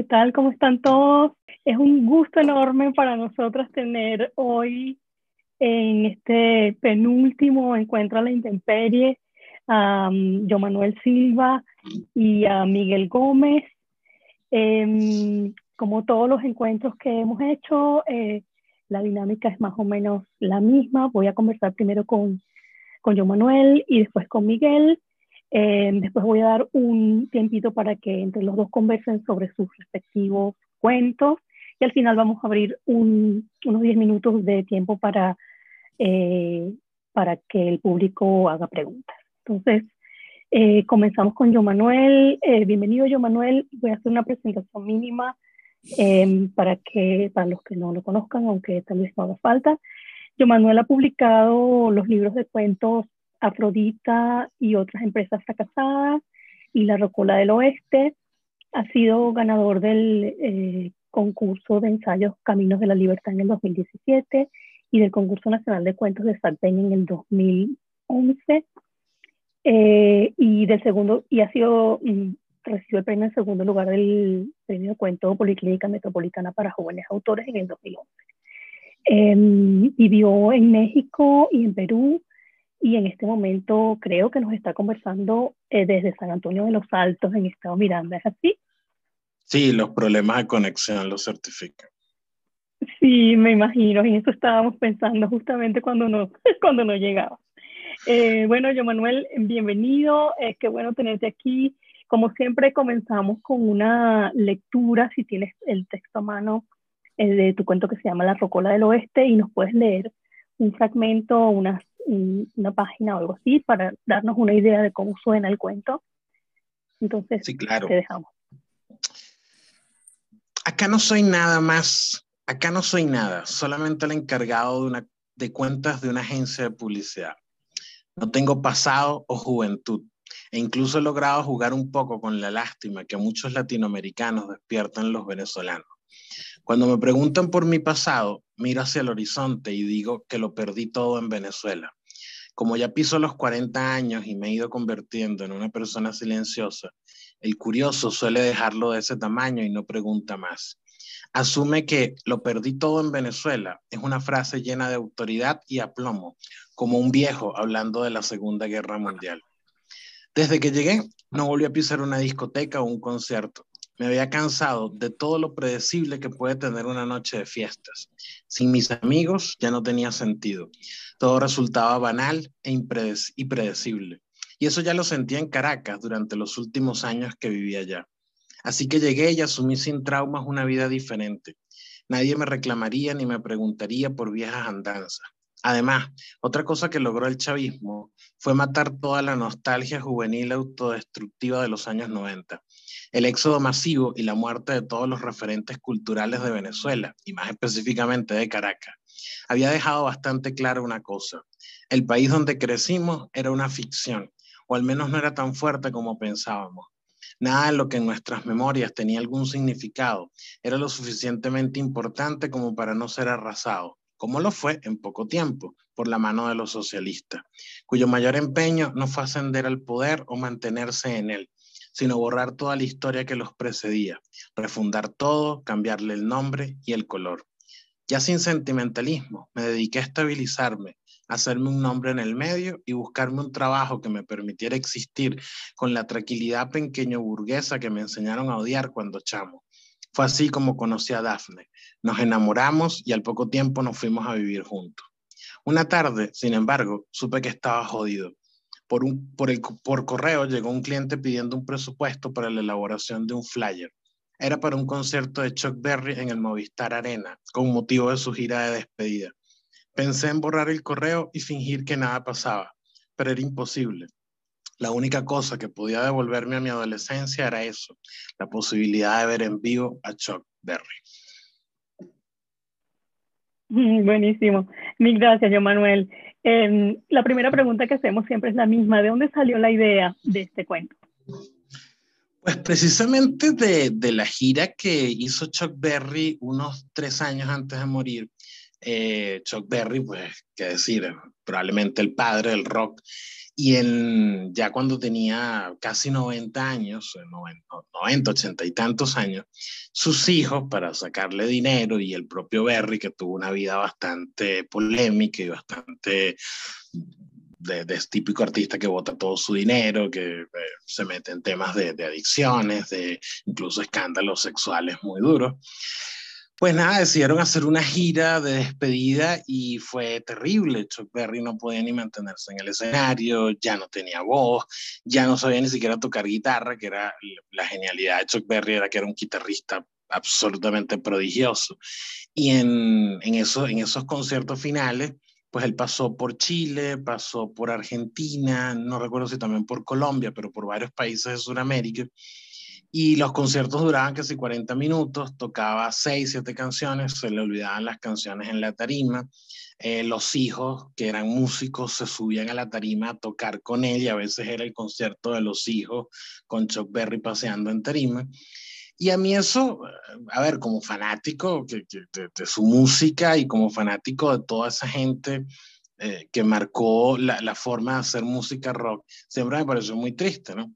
¿qué tal? ¿Cómo están todos? Es un gusto enorme para nosotras tener hoy en este penúltimo encuentro a la intemperie a um, Yo Manuel Silva y a Miguel Gómez. Em, como todos los encuentros que hemos hecho, eh, la dinámica es más o menos la misma. Voy a conversar primero con, con Yo Manuel y después con Miguel. Em, después voy a dar un tiempito para que entre los dos conversen sobre sus respectivos cuentos y al final vamos a abrir unos 10 minutos de tiempo para, eh, para que el público haga preguntas. Entonces, eh, comenzamos con Yo Manuel. Eh, bienvenido, Yo Manuel. Voy a hacer una presentación mínima em, para, que, para los que no lo conozcan, aunque tal vez no haga falta. Yo Manuel ha publicado los libros de cuentos Afrodita y otras empresas fracasadas y La Rocola del Oeste. Ha sido ganador del eh, concurso de ensayos Caminos de la Libertad en el 2017 y del concurso nacional de cuentos de Sartén en el 2011. Eh, y del segundo, y ha sido, mm, recibió el premio en segundo lugar del premio de cuento Policlínica Metropolitana para Jóvenes Autores en el 2011. Em, vivió en México y en Perú y en este momento creo que nos está conversando eh, desde San Antonio de los Altos en Estado Miranda, ¿es así? Sí, los problemas de conexión lo certifican. Sí, me imagino, en eso estábamos pensando justamente cuando no, cuando no llegaba. Eh, bueno, yo Manuel, bienvenido, es qué bueno tenerte aquí. Como siempre, comenzamos con una lectura, si tienes el texto a mano, eh, de tu cuento que se llama La Rocola del Oeste, y nos puedes leer un fragmento, unas una página o algo así para darnos una idea de cómo suena el cuento. Entonces, sí, claro. te dejamos. Acá no soy nada más, acá no soy nada, solamente el encargado de, una, de cuentas de una agencia de publicidad. No tengo pasado o juventud e incluso he logrado jugar un poco con la lástima que muchos latinoamericanos despiertan los venezolanos. Cuando me preguntan por mi pasado, miro hacia el horizonte y digo que lo perdí todo en Venezuela. Como ya piso los 40 años y me he ido convirtiendo en una persona silenciosa, el curioso suele dejarlo de ese tamaño y no pregunta más. Asume que lo perdí todo en Venezuela es una frase llena de autoridad y aplomo, como un viejo hablando de la Segunda Guerra Mundial. Desde que llegué, no volví a pisar una discoteca o un concierto. Me había cansado de todo lo predecible que puede tener una noche de fiestas. Sin mis amigos ya no tenía sentido. Todo resultaba banal e impredecible. Y eso ya lo sentía en Caracas durante los últimos años que vivía allá. Así que llegué y asumí sin traumas una vida diferente. Nadie me reclamaría ni me preguntaría por viejas andanzas. Además, otra cosa que logró el chavismo fue matar toda la nostalgia juvenil autodestructiva de los años 90 el éxodo masivo y la muerte de todos los referentes culturales de Venezuela, y más específicamente de Caracas, había dejado bastante claro una cosa. El país donde crecimos era una ficción, o al menos no era tan fuerte como pensábamos. Nada de lo que en nuestras memorias tenía algún significado era lo suficientemente importante como para no ser arrasado, como lo fue en poco tiempo por la mano de los socialistas, cuyo mayor empeño no fue ascender al poder o mantenerse en él, sino borrar toda la historia que los precedía, refundar todo, cambiarle el nombre y el color. Ya sin sentimentalismo, me dediqué a estabilizarme, a hacerme un nombre en el medio y buscarme un trabajo que me permitiera existir con la tranquilidad pequeño burguesa que me enseñaron a odiar cuando chamo. Fue así como conocí a Dafne. Nos enamoramos y al poco tiempo nos fuimos a vivir juntos. Una tarde, sin embargo, supe que estaba jodido por, un, por, el, por correo llegó un cliente pidiendo un presupuesto para la elaboración de un flyer. Era para un concierto de Chuck Berry en el Movistar Arena, con motivo de su gira de despedida. Pensé en borrar el correo y fingir que nada pasaba, pero era imposible. La única cosa que podía devolverme a mi adolescencia era eso, la posibilidad de ver en vivo a Chuck Berry. Buenísimo. Mil gracias, yo Manuel. Em, la primera pregunta que hacemos siempre es la misma. ¿De dónde salió la idea de este cuento? Pues precisamente de, la gira que hizo Chuck Berry unos tres años antes de morir, Eh, Chuck Berry, pues, qué decir, probablemente el padre del rock. Y en, ya cuando tenía casi 90 años, 90, 90, 80 y tantos años, sus hijos, para sacarle dinero, y el propio Berry, que tuvo una vida bastante polémica y bastante de, de típico artista que bota todo su dinero, que eh, se mete en temas de, de, adicciones, de incluso escándalos sexuales muy duros. Pues nada, decidieron hacer una gira de despedida y fue terrible. Chuck Berry no podía ni mantenerse en el escenario, ya no tenía voz, ya no sabía ni siquiera tocar guitarra, que era la genialidad de Chuck Berry, era que era un guitarrista absolutamente prodigioso. Y en, en, eso, en esos conciertos finales, pues él pasó por Chile, pasó por Argentina, no recuerdo si también por Colombia, pero por varios países de Sudamérica. Y los conciertos duraban casi 40 minutos, tocaba 6, 7 canciones, se le olvidaban las canciones en la tarima. Eh, los hijos, que eran músicos, se subían a la tarima a tocar con él y a veces era el concierto de los hijos con Chuck Berry paseando en tarima. Y a mí eso, a ver, como fanático de su música y como fanático de toda esa gente eh, que marcó la, la, forma de hacer música rock, siempre me pareció muy triste, ¿no?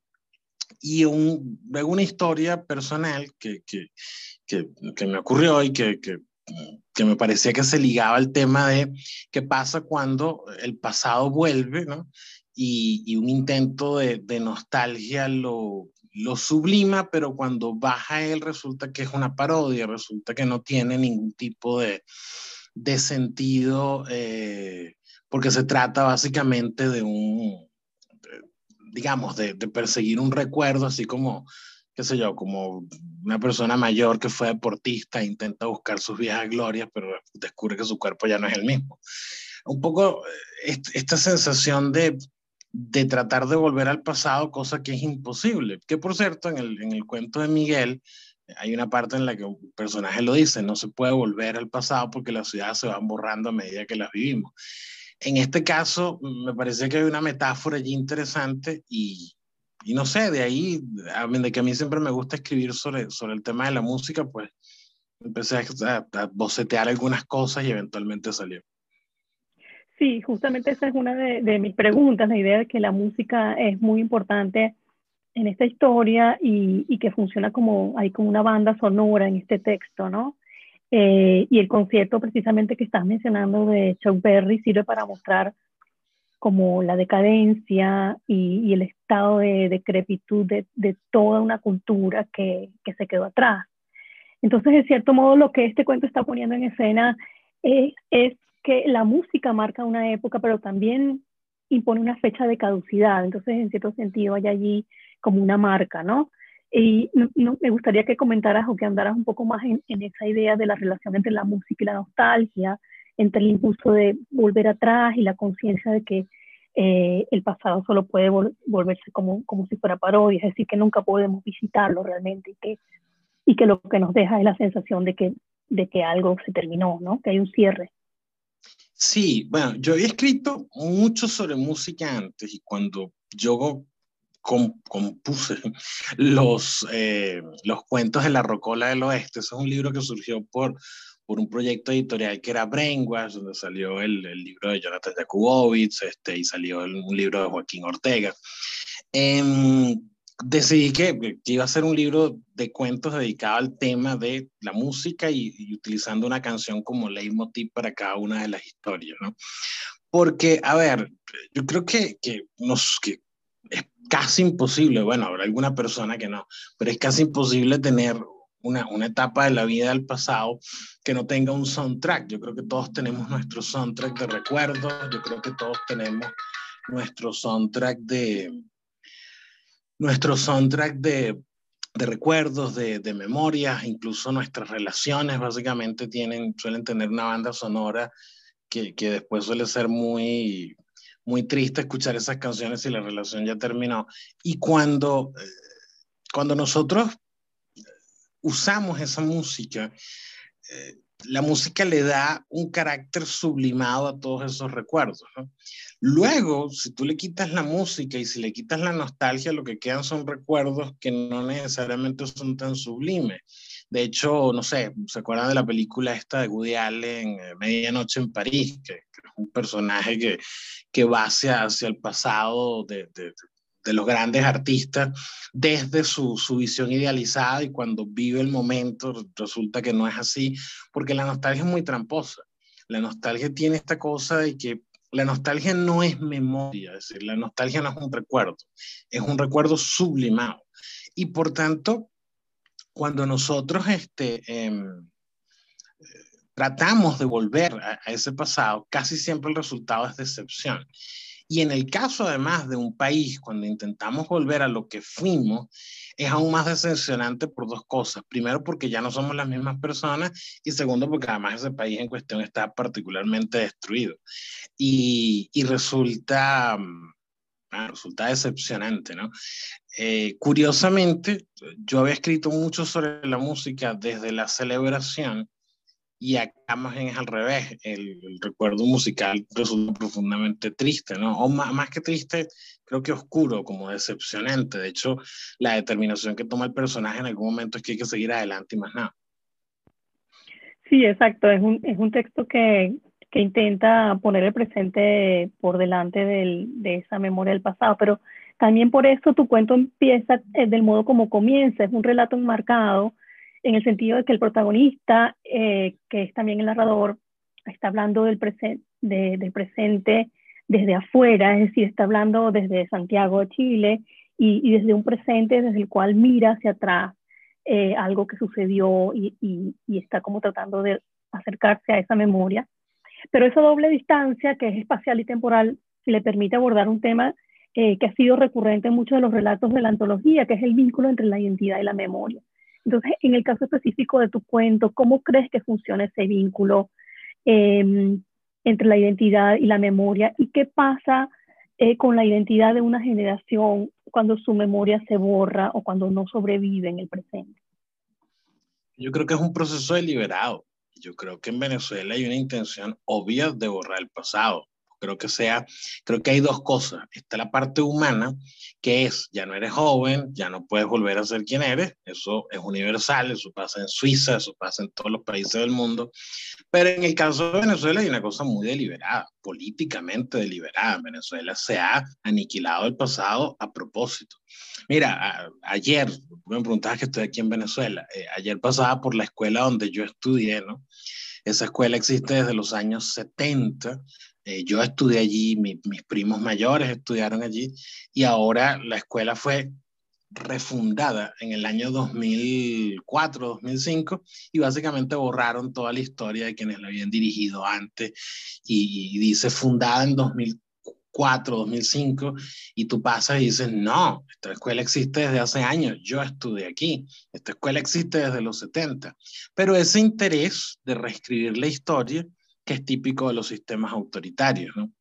Y un, una historia personal que, que, que, que me ocurrió y que, que, me parecía que se ligaba al tema de qué pasa cuando el pasado vuelve, ¿no? Y, y un intento de, de nostalgia lo, lo, sublima, pero cuando baja él resulta que es una parodia, resulta que no tiene ningún tipo de, de sentido, eh, porque se trata básicamente de un, digamos, de, de, perseguir un recuerdo, así como, qué sé yo, como una persona mayor que fue deportista e intenta buscar sus viejas glorias, pero descubre que su cuerpo ya no es el mismo. Un poco eh, esta sensación de, de tratar de volver al pasado, cosa que es imposible. Que por cierto, en el, en el cuento de Miguel, hay una parte en la que un personaje lo dice, no se puede volver al pasado porque las ciudades se van borrando a medida que las vivimos. En este caso, me parece que hay una metáfora allí interesante y, y no sé, de ahí, de que a mí siempre me gusta escribir sobre, sobre el tema de la música, pues empecé a, a bocetear algunas cosas y eventualmente salió. Sí, justamente esa es una de, de, mis preguntas, la idea de que la música es muy importante en esta historia y, y que funciona como, hay como una banda sonora en este texto, ¿no? Eh, y el concierto precisamente que estás mencionando de Chuck Berry sirve para mostrar como la decadencia y, y el estado de decrepitud de, de, toda una cultura que, que, se quedó atrás. Entonces, de cierto modo, lo que este cuento está poniendo en escena es, es que la música marca una época, pero también impone una fecha de caducidad. Entonces, en cierto sentido, hay allí como una marca, ¿no? Y no, no, me gustaría que comentaras o que andaras un poco más en, en, esa idea de la relación entre la música y la nostalgia, entre el impulso de volver atrás y la conciencia de que eh, el pasado solo puede vol volverse como, como si fuera parodia, es decir, que nunca podemos visitarlo realmente y que, y que lo que nos deja es la sensación de que, de que algo se terminó, ¿no? que hay un cierre. Sí, bueno, yo he escrito mucho sobre música antes y cuando yo compuse los, eh, los cuentos de la Rocola del Oeste. Ese es un libro que surgió por, por un proyecto editorial que era Brainwash, donde salió el, el libro de Jonathan Jakubowicz este, y salió el, un libro de Joaquín Ortega. Eh, decidí que, iba a ser un libro de cuentos dedicado al tema de la música y, y, utilizando una canción como leitmotiv para cada una de las historias, ¿no? Porque, a ver, yo creo que, que, nos, que es casi imposible, bueno, habrá alguna persona que no, pero es casi imposible tener una, una, etapa de la vida del pasado que no tenga un soundtrack. Yo creo que todos tenemos nuestro soundtrack de recuerdos, yo creo que todos tenemos nuestro soundtrack de nuestro soundtrack de, de recuerdos, de, de, memorias, incluso nuestras relaciones básicamente tienen, suelen tener una banda sonora que, que después suele ser muy, muy triste escuchar esas canciones y la relación ya terminó. Y cuando, eh, cuando nosotros usamos esa música, eh, la música le da un carácter sublimado a todos esos recuerdos. Luego, si tú le quitas la música y si le quitas la nostalgia, lo que quedan son recuerdos que no necesariamente son tan sublimes. De hecho, no sé, ¿se acuerdan de la película esta de Woody Allen, eh, Medianoche en París? Que, es un personaje que, que va hacia, hacia el pasado de, de, de los grandes artistas desde su, su, visión idealizada y cuando vive el momento resulta que no es así, porque la nostalgia es muy tramposa. La nostalgia tiene esta cosa de que la nostalgia no es memoria, es decir, la nostalgia no es un recuerdo, es un recuerdo sublimado. Y por tanto, cuando nosotros este, em, tratamos de volver a, a, ese pasado, casi siempre el resultado es decepción. Y en el caso además de un país, cuando intentamos volver a lo que fuimos, es aún más decepcionante por dos cosas. Primero, porque ya no somos las mismas personas y segundo, porque además ese país en cuestión está particularmente destruido. Y, y resulta, ah, resulta decepcionante, ¿no? Eh, curiosamente, yo había escrito mucho sobre la música desde la celebración y acá más bien es al revés, el, recuerdo musical resulta profundamente triste, ¿no? O más, más, que triste, creo que oscuro, como decepcionante. De hecho, la determinación que toma el personaje en algún momento es que hay que seguir adelante y más nada. Sí, exacto, es un, es un texto que, que intenta poner el presente por delante del, de esa memoria del pasado, pero también por eso tu cuento empieza eh, del modo como comienza, es un relato enmarcado en el sentido de que el protagonista, eh, que es también el narrador, está hablando del, presen de, del presente desde afuera, es decir, está hablando desde Santiago de Chile y, desde un presente desde el cual mira hacia atrás eh, algo que sucedió y, y, está como tratando de acercarse a esa memoria. Pero esa doble distancia, que es espacial y temporal, le permite abordar un tema eh, que ha sido recurrente en muchos de los relatos de la antología, que es el vínculo entre la identidad y la memoria. Entonces, en el caso específico de tu cuento, ¿cómo crees que funciona ese vínculo eh, entre la identidad y la memoria? ¿Y qué pasa eh, con la identidad de una generación cuando su memoria se borra o cuando no sobrevive en el presente? Yo creo que es un proceso deliberado. Yo creo que en Venezuela hay una intención obvia de borrar el pasado creo que sea, creo que hay dos cosas. Está la parte humana, que es, ya no eres joven, ya no puedes volver a ser quien eres, eso es universal, eso pasa en Suiza, eso pasa en todos los países del mundo, pero en el caso de Venezuela hay una cosa muy deliberada, políticamente deliberada. Venezuela se ha aniquilado el pasado a propósito. Mira, a, ayer, me preguntabas que estoy aquí en Venezuela, eh, ayer pasaba por la escuela donde yo estudié, ¿no? Esa escuela existe desde los años 70, eh, yo estudié allí, mi, mis primos mayores estudiaron allí y ahora la escuela fue refundada en el año 2004, 2005 y básicamente borraron toda la historia de quienes la habían dirigido antes y, y dice fundada en 2004, 2005 y tú pasas y dices, no, esta escuela existe desde hace años, yo estudié aquí, esta escuela existe desde los 70, pero ese interés de reescribir la historia que es típico de los sistemas autoritarios, ¿no?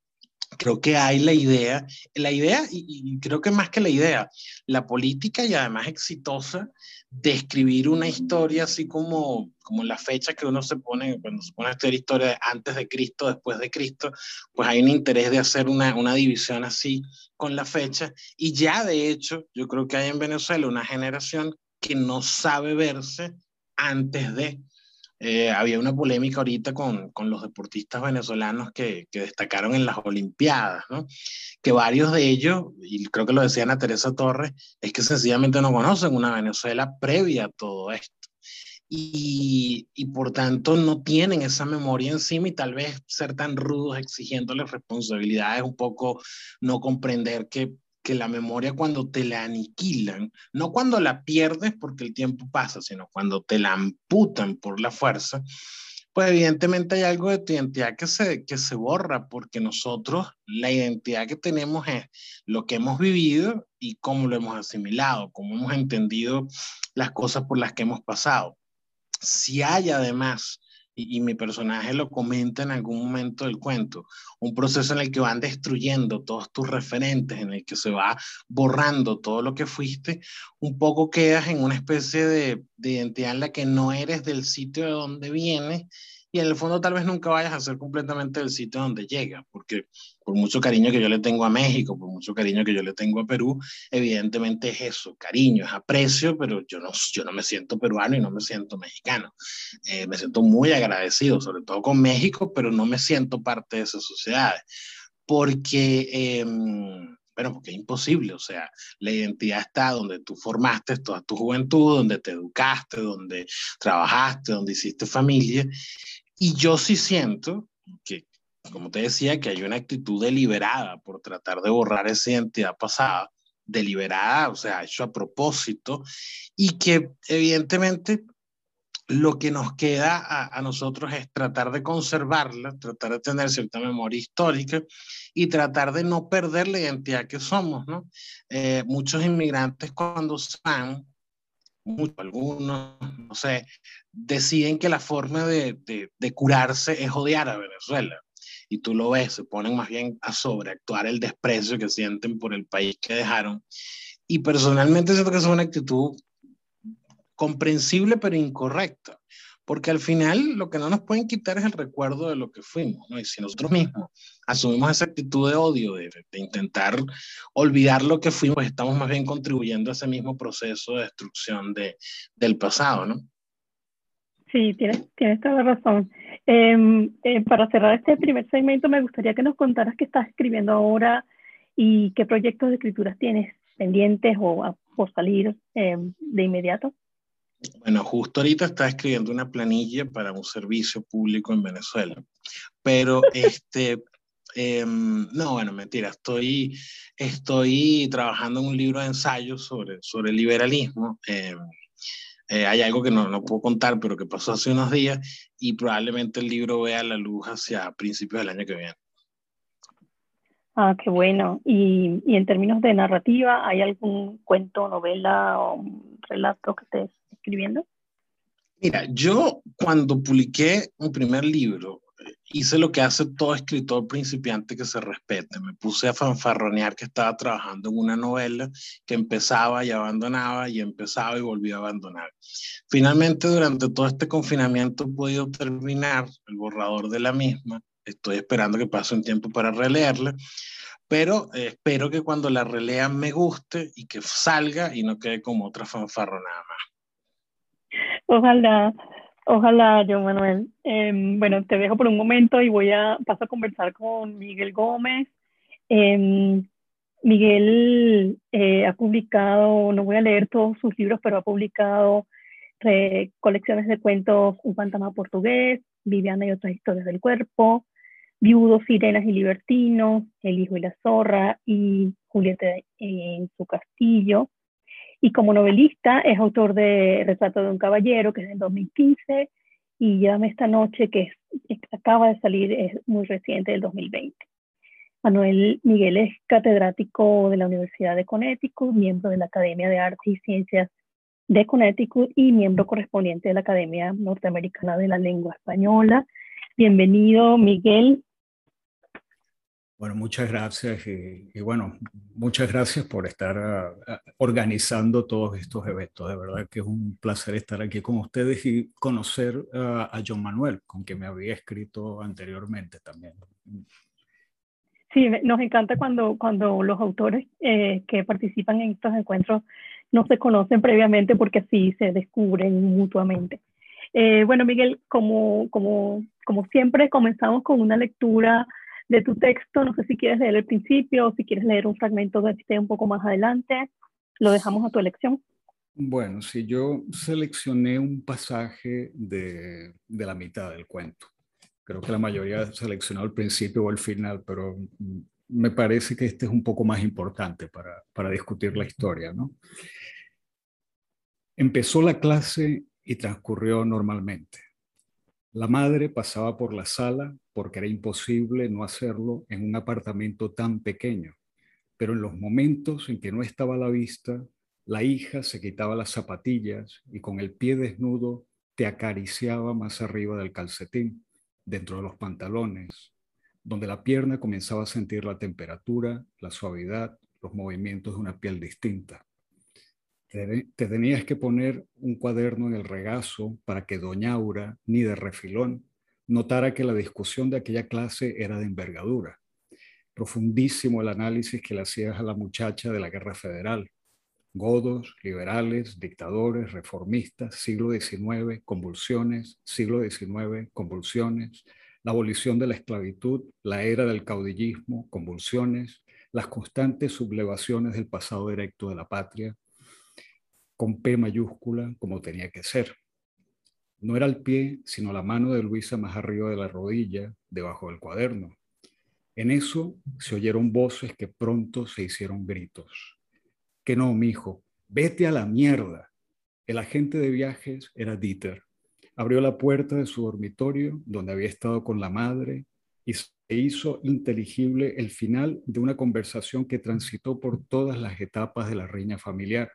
Creo que hay la idea, la idea, y, creo que más que la idea, la política y además exitosa de escribir una historia así como, como la fecha que uno se pone, cuando se pone a estudiar historia antes de Cristo, después de Cristo, pues hay un interés de hacer una, una división así con la fecha. Y ya de hecho, yo creo que hay en Venezuela una generación que no sabe verse antes de, eh, había una polémica ahorita con, con los deportistas venezolanos que, que, destacaron en las Olimpiadas, ¿no? que varios de ellos, y creo que lo decía Ana Teresa Torres, es que sencillamente no conocen una Venezuela previa a todo esto. Y, y, por tanto no tienen esa memoria encima y tal vez ser tan rudos exigiéndoles responsabilidades, un poco no comprender que que la memoria cuando te la aniquilan, no cuando la pierdes porque el tiempo pasa, sino cuando te la amputan por la fuerza, pues evidentemente hay algo de tu identidad que se, que se borra, porque nosotros la identidad que tenemos es lo que hemos vivido y cómo lo hemos asimilado, cómo hemos entendido las cosas por las que hemos pasado. Si hay además y, mi personaje lo comenta en algún momento del cuento, un proceso en el que van destruyendo todos tus referentes, en el que se va borrando todo lo que fuiste, un poco quedas en una especie de, de identidad en la que no eres del sitio de donde vienes y en el fondo tal vez nunca vayas a ser completamente el sitio donde llega, porque por mucho cariño que yo le tengo a México, por mucho cariño que yo le tengo a Perú, evidentemente es eso, cariño, es aprecio, pero yo no, yo no me siento peruano y no me siento mexicano. Eh, me siento muy agradecido, sobre todo con México, pero no me siento parte de esas sociedades, porque... Eh, bueno, porque es imposible, o sea, la identidad está donde tú formaste toda tu juventud, donde te educaste, donde trabajaste, donde hiciste familia. Y yo sí siento que, como te decía, que hay una actitud deliberada por tratar de borrar esa identidad pasada, deliberada, o sea, hecho a propósito, y que evidentemente lo que nos queda a, nosotros es tratar de conservarla, tratar de tener cierta memoria histórica y tratar de no perder la identidad que somos, ¿no? Eh, muchos inmigrantes cuando van, muchos, algunos, no sé, deciden que la forma de, de, de curarse es odiar a Venezuela. Y tú lo ves, se ponen más bien a sobreactuar el desprecio que sienten por el país que dejaron. Y personalmente siento que es una actitud comprensible pero incorrecta, porque al final lo que no nos pueden quitar es el recuerdo de lo que fuimos, ¿no? Y si nosotros mismos asumimos esa actitud de odio, de, intentar olvidar lo que fuimos, pues estamos más bien contribuyendo a ese mismo proceso de destrucción de, del pasado, ¿no? Sí, tienes, tienes toda la razón. Eh, eh, para cerrar este primer segmento, me gustaría que nos contaras qué estás escribiendo ahora y qué proyectos de escrituras tienes pendientes o por salir eh, de inmediato. Bueno, justo ahorita está escribiendo una planilla para un servicio público en Venezuela, pero este, eh, no, bueno, mentira, estoy, estoy trabajando en un libro de ensayos sobre, sobre liberalismo. Eh, eh, hay algo que no, no puedo contar, pero que pasó hace unos días y probablemente el libro vea la luz hacia principios del año que viene. Ah, qué bueno. Y, y en términos de narrativa, ¿hay algún cuento, novela o relato que te escribiendo? Mira, yo cuando publiqué mi primer libro, hice lo que hace todo escritor principiante que se respete. Me puse a fanfarronear que estaba trabajando en una novela que empezaba y abandonaba y empezaba y volvía a abandonar. Finalmente, durante todo este confinamiento he podido terminar el borrador de la misma. Estoy esperando que pase un tiempo para releerla, pero eh, espero que cuando la relean me guste y que salga y no quede como otra fanfarronada más. Ojalá, ojalá, yo Manuel. Eh, bueno, te dejo por un momento y voy a paso a conversar con Miguel Gómez. Eh, Miguel ha publicado, no voy a leer todos sus libros, pero ha publicado eh, colecciones de cuentos Un fantasma portugués, Viviana y otras historias del cuerpo, Viudos, Sirenas y Libertinos, El hijo y la zorra y Julieta en su castillo. Y como novelista es autor de Retrato de un caballero, que es del 2015, y Llévame esta noche, que es, acaba de salir, es muy reciente, del 2020. Manuel Miguel es catedrático de la Universidad de Connecticut, miembro de la Academia de Artes y Ciencias de Connecticut y miembro correspondiente de la Academia Norteamericana de la Lengua Española. Bienvenido, Miguel. Bueno, muchas gracias y, y, bueno, muchas gracias por estar uh, organizando todos estos eventos. De verdad que es un placer estar aquí con ustedes y conocer uh, a John Manuel, con quien me había escrito anteriormente también. Sí, nos encanta cuando, cuando los autores eh, que participan en estos encuentros no se conocen previamente porque así se descubren mutuamente. Eh, bueno, Miguel, como, como, como siempre, comenzamos con una lectura de tu texto. No sé si quieres leer el principio o si quieres leer un fragmento de este un poco más adelante. Lo dejamos a tu elección. Bueno, si yo seleccioné un pasaje de, de la mitad del cuento. Creo que la mayoría ha seleccionado el principio o el final, pero me parece que este es un poco más importante para, para discutir la historia, ¿no? Empezó la clase y transcurrió normalmente. La madre pasaba por la sala porque era imposible no hacerlo en un apartamento tan pequeño, pero en los momentos en que no estaba a la vista, la hija se quitaba las zapatillas y con el pie desnudo te acariciaba más arriba del calcetín, dentro de los pantalones, donde la pierna comenzaba a sentir la temperatura, la suavidad, los movimientos de una piel distinta. Te, tenías que poner un cuaderno en el regazo para que Doña Aura, ni de refilón, notara que la discusión de aquella clase era de envergadura. Profundísimo el análisis que le hacías a la muchacha de la guerra federal. Godos, liberales, dictadores, reformistas, siglo XIX, convulsiones, siglo XIX, convulsiones, la abolición de la esclavitud, la era del caudillismo, convulsiones, las constantes sublevaciones del pasado directo de la patria, con P mayúscula, como tenía que ser. No era el pie, sino la mano de Luisa más arriba de la rodilla, debajo del cuaderno. En eso se oyeron voces que pronto se hicieron gritos. Que no, mijo, vete a la mierda. El agente de viajes era Dieter. Abrió la puerta de su dormitorio, donde había estado con la madre, y se hizo inteligible el final de una conversación que transitó por todas las etapas de la reina familiar.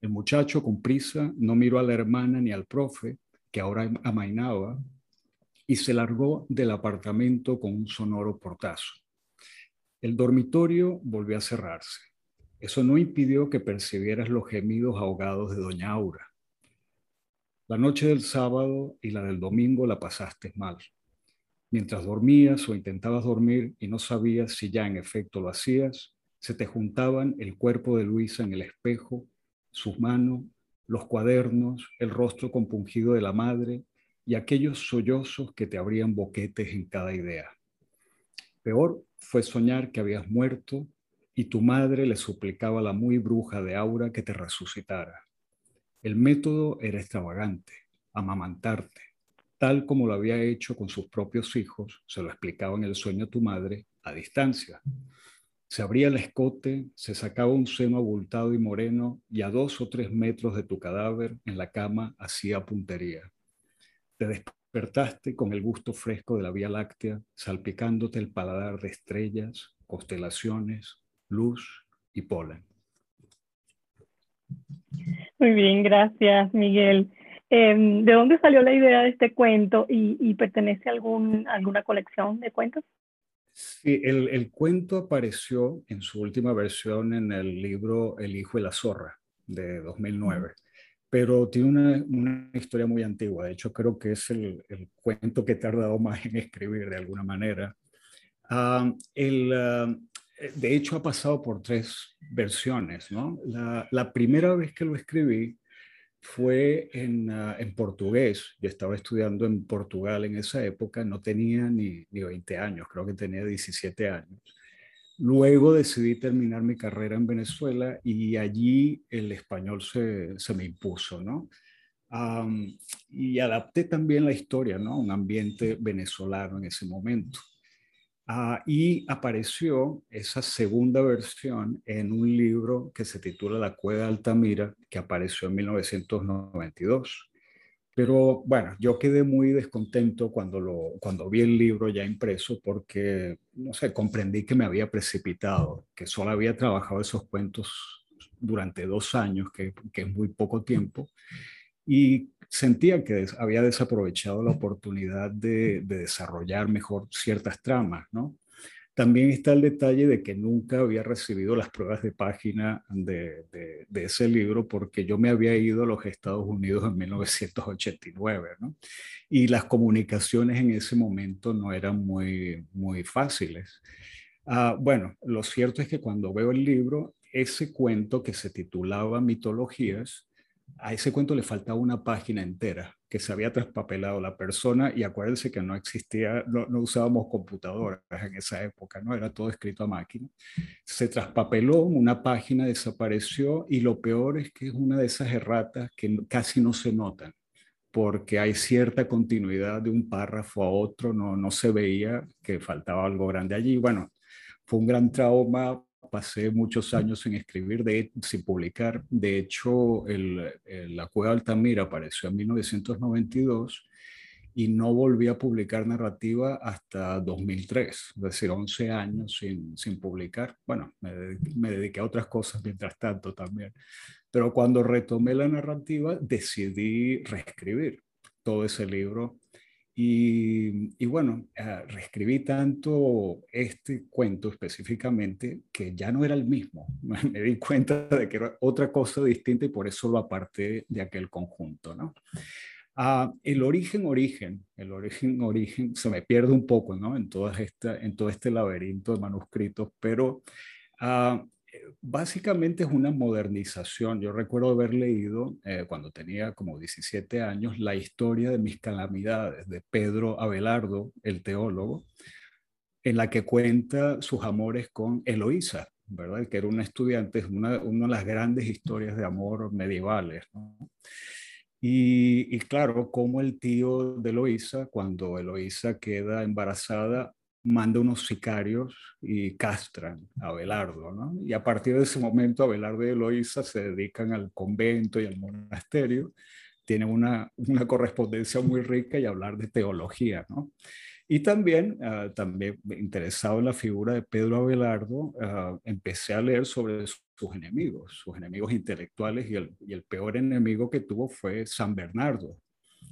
El muchacho, con prisa, no miró a la hermana ni al profe, que ahora amainaba, y se largó del apartamento con un sonoro portazo. El dormitorio volvió a cerrarse. Eso no impidió que percibieras los gemidos ahogados de doña Aura. La noche del sábado y la del domingo la pasaste mal. Mientras dormías o intentabas dormir y no sabías si ya en efecto lo hacías, se te juntaban el cuerpo de Luisa en el espejo, sus manos, los cuadernos, el rostro compungido de la madre y aquellos sollozos que te abrían boquetes en cada idea. Peor fue soñar que habías muerto y tu madre le suplicaba a la muy bruja de Aura que te resucitara. El método era extravagante, amamantarte, tal como lo había hecho con sus propios hijos, se lo explicaba en el sueño tu madre, a distancia. Se abría el escote, se sacaba un seno abultado y moreno y a dos o tres metros de tu cadáver en la cama hacía puntería. Te despertaste con el gusto fresco de la Vía Láctea, salpicándote el paladar de estrellas, constelaciones, luz y polen. Muy bien, gracias Miguel. Em, ¿De dónde salió la idea de este cuento y, pertenece a algún, alguna colección de cuentos? Sí, el, cuento apareció en su última versión en el libro El hijo y la zorra de 2009, pero tiene una, historia muy antigua. De hecho, creo que es el, cuento que he tardado más en escribir de alguna manera. Ah, el, ah, de hecho, ha pasado por tres versiones. ¿no? La, la primera vez que lo escribí fue en, ah, en, portugués. Yo estaba estudiando en Portugal en esa época, no tenía ni, ni 20 años, creo que tenía 17 años. Luego decidí terminar mi carrera en Venezuela y allí el español se, se me impuso, ¿no? y adapté también la historia, ¿no? Un ambiente venezolano en ese momento. Ah, y apareció esa segunda versión en un libro que se titula La Cueva de Altamira, que apareció en 1992. Pero bueno, yo quedé muy descontento cuando, lo, cuando vi el libro ya impreso porque, no sé, comprendí que me había precipitado, que solo había trabajado esos cuentos durante dos años, que, que es muy poco tiempo, y sentía que había desaprovechado la oportunidad de, desarrollar mejor ciertas tramas, ¿no? También está el detalle de que nunca había recibido las pruebas de página de, ese libro porque yo me había ido a los Estados Unidos en 1989, ¿no? Y las comunicaciones en ese momento no eran muy, muy fáciles. Ah, bueno, lo cierto es que cuando veo el libro, ese cuento que se titulaba Mitologías, a ese cuento le faltaba una página entera que se había traspapelado la persona y acuérdense que no existía, no, usábamos computadoras en esa época, ¿no? Era todo escrito a máquina. Se traspapeló, una página desapareció y lo peor es que es una de esas erratas que casi no se notan porque hay cierta continuidad de un párrafo a otro, no, no se veía que faltaba algo grande allí. Bueno, fue un gran trauma pasé muchos años sin escribir, de, sin publicar. De hecho, el, La Cueva Altamira apareció en 1992 y no volví a publicar narrativa hasta 2003, es decir, 11 años sin, sin publicar. Bueno, me, me, dediqué a otras cosas mientras tanto también. Pero cuando retomé la narrativa, decidí reescribir todo ese libro y, bueno, ah, reescribí tanto este cuento específicamente que ya no era el mismo. Me di cuenta de que era otra cosa distinta y por eso lo aparté de aquel conjunto, ¿no? Ah, el origen, origen, el origen, origen, se me pierde un poco, ¿no? En, toda esta, en todo este laberinto de manuscritos, pero ah, básicamente es una modernización. Yo recuerdo haber leído, eh, cuando tenía como 17 años, la historia de mis calamidades de Pedro Abelardo, el teólogo, en la que cuenta sus amores con Eloísa, ¿verdad? Que era una estudiante, es una, una de las grandes historias de amor medievales, ¿no? Y, claro, como el tío de Eloísa, cuando Eloísa queda embarazada, manda unos sicarios y castran a Abelardo, ¿no? Y a partir de ese momento, Abelardo y Eloísa se dedican al convento y al monasterio, tienen una, una correspondencia muy rica y hablar de teología, ¿no? Y también, uh, también interesado en la figura de Pedro Abelardo, uh, empecé a leer sobre sus enemigos, sus enemigos intelectuales, y el, y el peor enemigo que tuvo fue San Bernardo,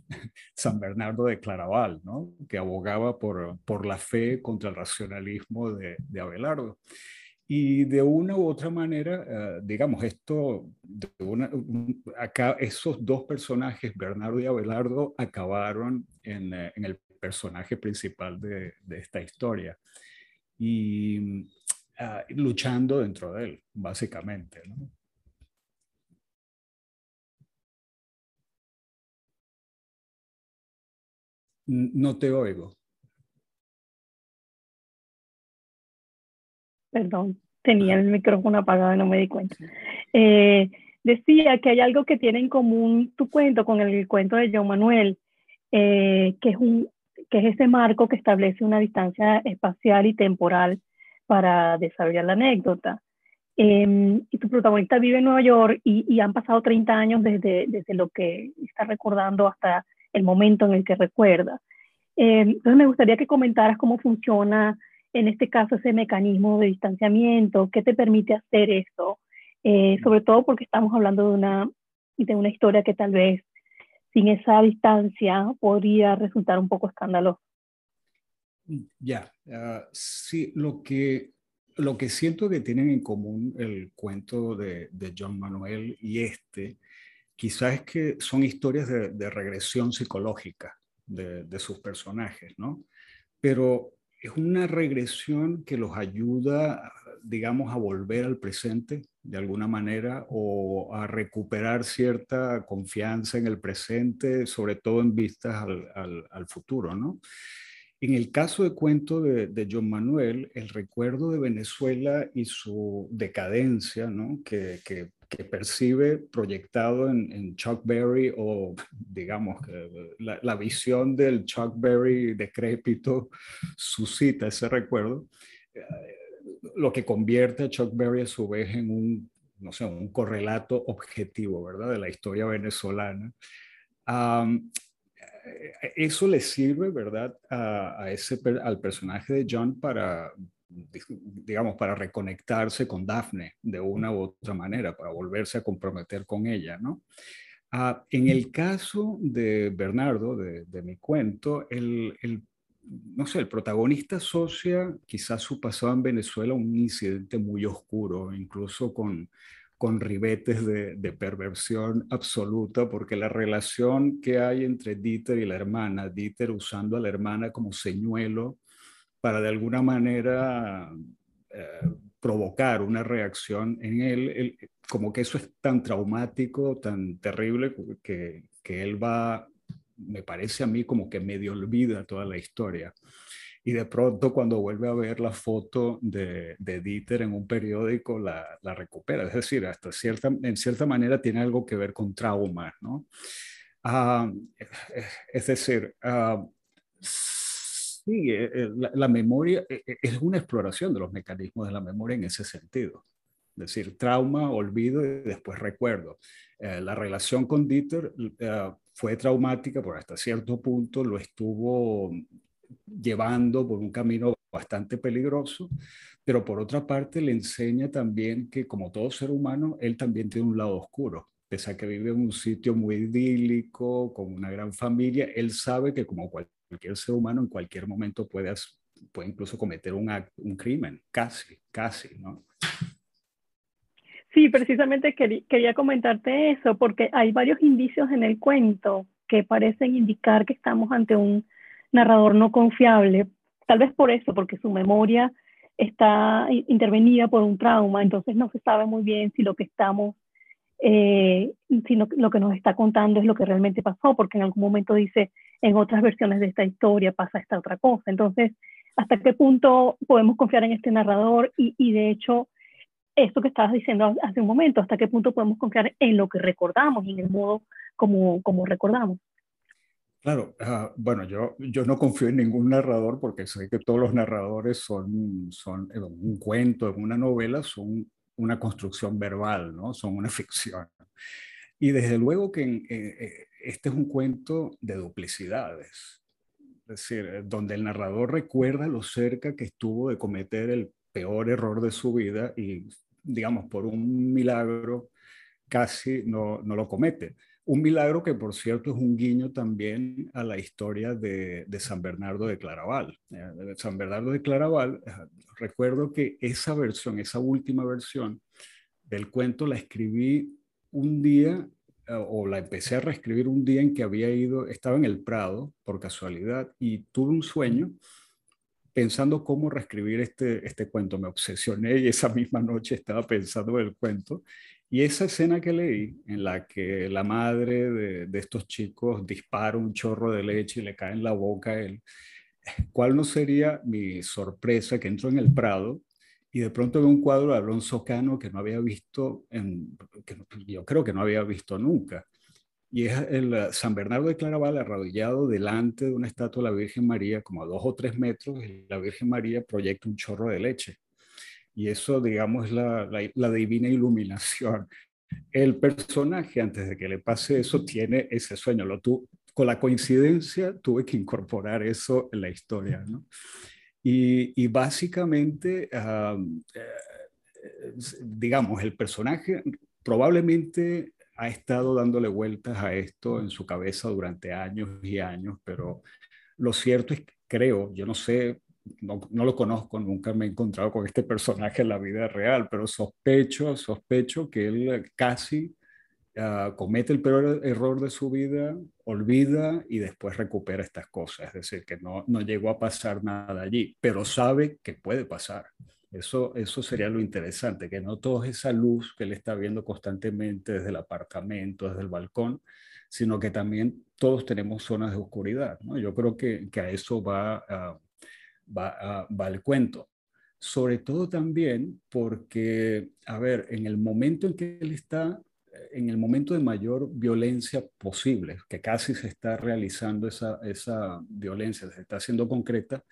San Bernardo de Claraval, ¿no? que abogaba por, por la fe contra el racionalismo de, Abelardo. Y de una u otra manera, uh, digamos, esto, de una, acá esos dos personajes, Bernardo y Abelardo, acabaron en, en el personaje principal de, esta historia y ah, luchando dentro de él, básicamente. ¿no? No te oigo. Perdón, tenía el micrófono apagado y no me di cuenta. Eh, decía que hay algo que tiene en común tu cuento con el cuento de John Manuel, eh, que es un, que es ese marco que establece una distancia espacial y temporal para desarrollar la anécdota. Em, y tu protagonista vive en Nueva York y, han pasado 30 años desde, desde, lo que está recordando hasta el momento en el que recuerda. Em, entonces me gustaría que comentaras cómo funciona en este caso ese mecanismo de distanciamiento, qué te permite hacer eso, eh, sobre todo porque estamos hablando de una, de una historia que tal vez sin esa distancia podría resultar un poco escandaloso. Ya, ah, sí, lo que, lo que siento que tienen en común el cuento de, de John Manuel y este, quizás es que son historias de, regresión psicológica de, sus personajes, ¿no? Pero es una regresión que los ayuda, digamos, a volver al presente de alguna manera o a recuperar cierta confianza en el presente, sobre todo en vistas al, futuro, ¿no? En el caso de cuento de, de, John Manuel, el recuerdo de Venezuela y su decadencia, ¿no? que que percibe proyectado en, Chuck Berry o digamos la, la, visión del Chuck Berry decrépito suscita ese recuerdo, eh, lo que convierte a Chuck Berry a su vez en un, no sé, un correlato objetivo, ¿verdad? De la historia venezolana. eso le sirve, ¿verdad? A, a, ese, al personaje de John para digamos, para reconectarse con Daphne de una u otra manera, para volverse a comprometer con ella, ¿no? Ah, en el caso de Bernardo, de, mi cuento, el, no sé, el protagonista asocia quizás su pasado en Venezuela un incidente muy oscuro, incluso con, con ribetes de, de, perversión absoluta, porque la relación que hay entre Dieter y la hermana, Dieter usando a la hermana como señuelo para de alguna manera eh, provocar una reacción en él, como que eso es tan traumático, tan terrible, que, que él va, me parece a mí como que medio olvida toda la historia. Y de pronto cuando vuelve a ver la foto de, de Dieter en un periódico, la, la, recupera. Es decir, hasta cierta, en cierta manera tiene algo que ver con trauma, ¿no? Uh, es decir, uh, Sí, eh, eh, la, memoria eh, es una exploración de los mecanismos de la memoria en ese sentido. Es decir, trauma, olvido y después recuerdo. la relación con Dieter fue traumática, por hasta cierto punto lo estuvo llevando por un camino bastante peligroso, pero por otra parte le enseña también que como todo ser humano, él también tiene un lado oscuro. Pese a que vive en un sitio muy idílico, con una gran familia, él sabe que como cualquier cualquier ser humano en cualquier momento puede, puede incluso cometer un, un crimen, casi, casi, ¿no? Sí, precisamente quería comentarte eso, porque hay varios indicios en el cuento que parecen indicar que estamos ante un narrador no confiable, tal vez por eso, porque su memoria está intervenida por un trauma, entonces no se sabe muy bien si lo que estamos, eh, si lo, que nos está contando es lo que realmente pasó, porque en algún momento dice, en otras versiones de esta historia pasa esta otra cosa. Entonces, ¿hasta qué punto podemos confiar en este narrador? Y, y de hecho, esto que estabas diciendo hace un momento, ¿hasta qué punto podemos confiar en lo que recordamos y en el modo como, como recordamos? Claro, uh, bueno, yo, yo no confío en ningún narrador porque sé que todos los narradores son, son en un cuento, en una novela, son una construcción verbal, ¿no? Son una ficción. Y desde luego que eh, eh, este es un cuento de duplicidades, es decir, eh, donde el narrador recuerda lo cerca que estuvo de cometer el peor error de su vida y, digamos, por un milagro casi no, no lo comete. Un milagro que, por cierto, es un guiño también a la historia de, San Bernardo de Claraval. Eh, San Bernardo de Claraval, eh, recuerdo que esa versión, esa última versión del cuento la escribí un día eh, o la empecé a reescribir un día en que había ido, estaba en el Prado por casualidad y tuve un sueño pensando cómo reescribir este, este cuento. Me obsesioné y esa misma noche estaba pensando en el cuento y esa escena que leí, en la que la madre de, estos chicos dispara un chorro de leche y le cae en la boca a él, ¿cuál no sería mi sorpresa que entro en el Prado y de pronto veo un cuadro de Alonso Cano que no había visto, en, que yo creo que no había visto nunca? Y es el San Bernardo de Claraval arrodillado delante de una estatua de la Virgen María, como a dos o tres metros, y la Virgen María proyecta un chorro de leche. Y eso, digamos, es la, la, divina iluminación. El personaje, antes de que le pase eso, tiene ese sueño. Lo tu, con la coincidencia, tuve que incorporar eso en la historia. ¿no? Y, y, básicamente, eh, digamos, el personaje probablemente ha estado dándole vueltas a esto en su cabeza durante años y años, pero lo cierto es que creo, yo no sé no, no, lo conozco, nunca me he encontrado con este personaje en la vida real, pero sospecho, sospecho que él casi uh, comete el peor error de su vida, olvida y después recupera estas cosas. Es decir, que no, no llegó a pasar nada allí, pero sabe que puede pasar. Eso, eso sería lo interesante, que no todo es esa luz que él está viendo constantemente desde el apartamento, desde el balcón, sino que también todos tenemos zonas de oscuridad. ¿no? Yo creo que, que a eso va uh, va, va el cuento. Sobre todo también porque, a ver, en el momento en que él está, en el momento de mayor violencia posible, que casi se está realizando esa, esa violencia, se está haciendo concreta,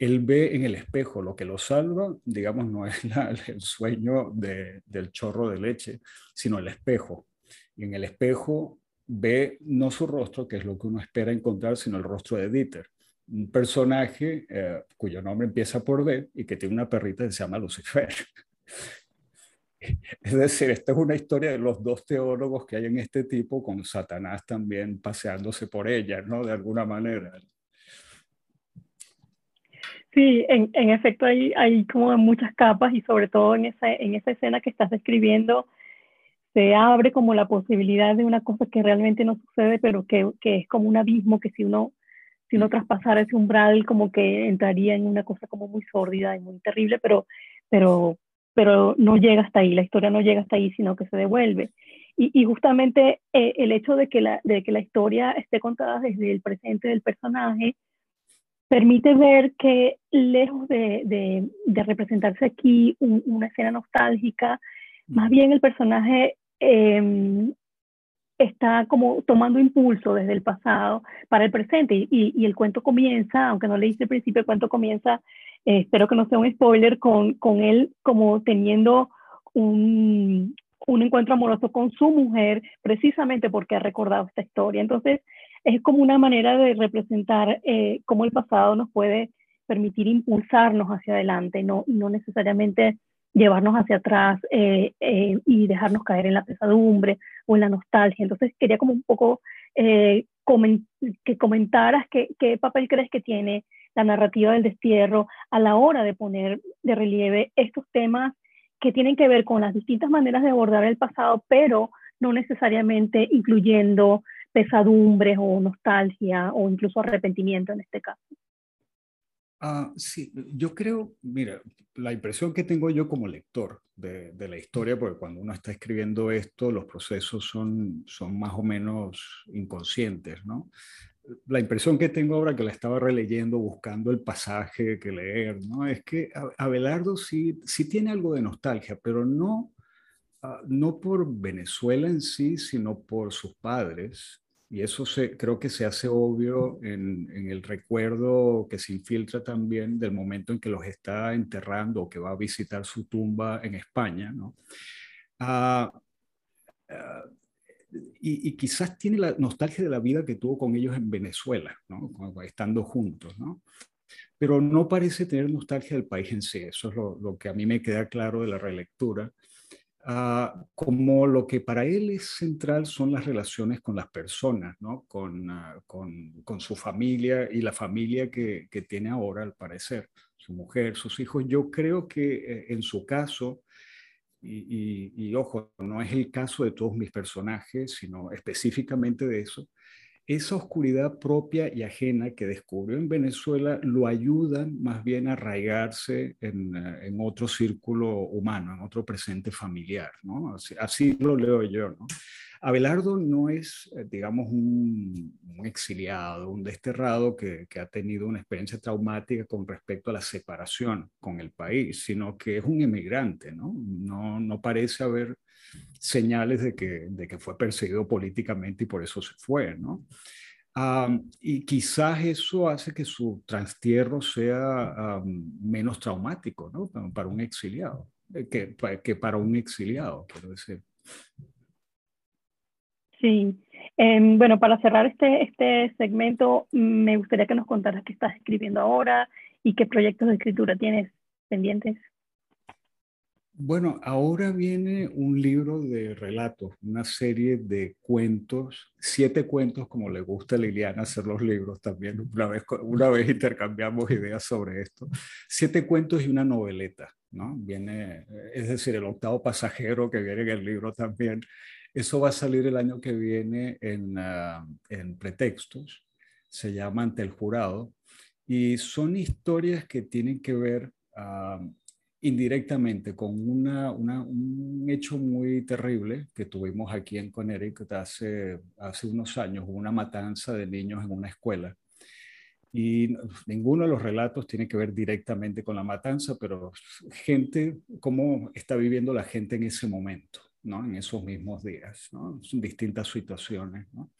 él ve en el espejo lo que lo salva, digamos, no es el sueño de, del chorro de leche, sino el espejo. Y en el espejo ve no su rostro, que es lo que uno espera encontrar, sino el rostro de Dieter un personaje eh, cuyo nombre empieza por D y que tiene una perrita que se llama Lucifer. Es decir, esta es una historia de los dos teólogos que hay en este tipo, con Satanás también paseándose por ella, ¿no? De alguna manera. Sí, en, efecto hay, hay como muchas capas y sobre todo en esa, en esa escena que estás describiendo, se abre como la posibilidad de una cosa que realmente no sucede, pero que, que es como un abismo que si uno si uno traspasara ese umbral, como que entraría en una cosa como muy sórdida y muy terrible, pero, pero, pero no llega hasta ahí, la historia no llega hasta ahí, sino que se devuelve. Y, y justamente eh, el hecho de que, la, de que la historia esté contada desde el presente del personaje permite ver que lejos de, de, de representarse aquí una escena nostálgica, más bien el personaje eh, está como tomando impulso desde el pasado para el presente y, y, el cuento comienza, aunque no le hice al principio, el cuento comienza, eh, espero que no sea un spoiler, con, con él como teniendo un, un, encuentro amoroso con su mujer precisamente porque ha recordado esta historia. Entonces es como una manera de representar eh, cómo el pasado nos puede permitir impulsarnos hacia adelante, no, no necesariamente llevarnos hacia atrás eh, eh, y dejarnos caer en la pesadumbre o en la nostalgia. Entonces quería como un poco eh, que comentaras qué, qué papel crees que tiene la narrativa del destierro a la hora de poner de relieve estos temas que tienen que ver con las distintas maneras de abordar el pasado, pero no necesariamente incluyendo pesadumbres o nostalgia o incluso arrepentimiento en este caso. Ah, sí, yo creo, mira, la impresión que tengo yo como lector de, la historia, porque cuando uno está escribiendo esto, los procesos son, son más o menos inconscientes, ¿no? La impresión que tengo ahora que la estaba releyendo, buscando el pasaje que leer, ¿no? Es que Abelardo sí, sí tiene algo de nostalgia, pero no, ah, no por Venezuela en sí, sino por sus padres y eso se, creo que se hace obvio en, el recuerdo que se infiltra también del momento en que los está enterrando o que va a visitar su tumba en España, ¿no? Ah, ah, y, quizás tiene la nostalgia de la vida que tuvo con ellos en Venezuela, ¿no? estando juntos, ¿no? pero no parece tener nostalgia del país en sí. Eso es lo, lo, que a mí me queda claro de la relectura. Ah, como lo que para él es central son las relaciones con las personas, ¿no? con, ah, con, con, su familia y la familia que, que, tiene ahora, al parecer, su mujer, sus hijos. Yo creo que eh, en su caso, y, y, y, ojo, no es el caso de todos mis personajes, sino específicamente de eso, esa oscuridad propia y ajena que descubrió en Venezuela lo ayudan más bien a arraigarse en, eh, otro círculo humano, en otro presente familiar, ¿no? Así, lo leo yo. Abelardo no es, eh, digamos, un, exiliado, un desterrado que, ha tenido una experiencia traumática con respecto a la separación con el país, sino que es un emigrante. No, no parece haber señales de que, de que fue perseguido políticamente y por eso se fue, ¿no? y quizás eso hace que su trastierro sea menos traumático, ¿no? Para un exiliado, eh, que, para un exiliado, quiero decir. Sí. Em, bueno, para cerrar este, este segmento, me gustaría que nos contaras qué estás escribiendo ahora y qué proyectos de escritura tienes pendientes. Bueno, ahora viene un libro de relatos, una serie de cuentos, siete cuentos, como le gusta a Liliana hacer los libros también. Una vez, una vez intercambiamos ideas sobre esto. Siete cuentos y una noveleta, ¿no? Viene, es decir, el octavo pasajero que viene en el libro también. Eso va a salir el año que viene en, en pretextos. Se llama Ante el Jurado. Y son historias que tienen que ver uh, indirectamente con una, un hecho muy terrible que tuvimos aquí en Connecticut hace, hace unos años, una matanza de niños en una escuela. Y ninguno de los relatos tiene que ver directamente con la matanza, pero gente, cómo está viviendo la gente en ese momento, ¿no? en esos mismos días, ¿no? Son distintas situaciones. ¿no?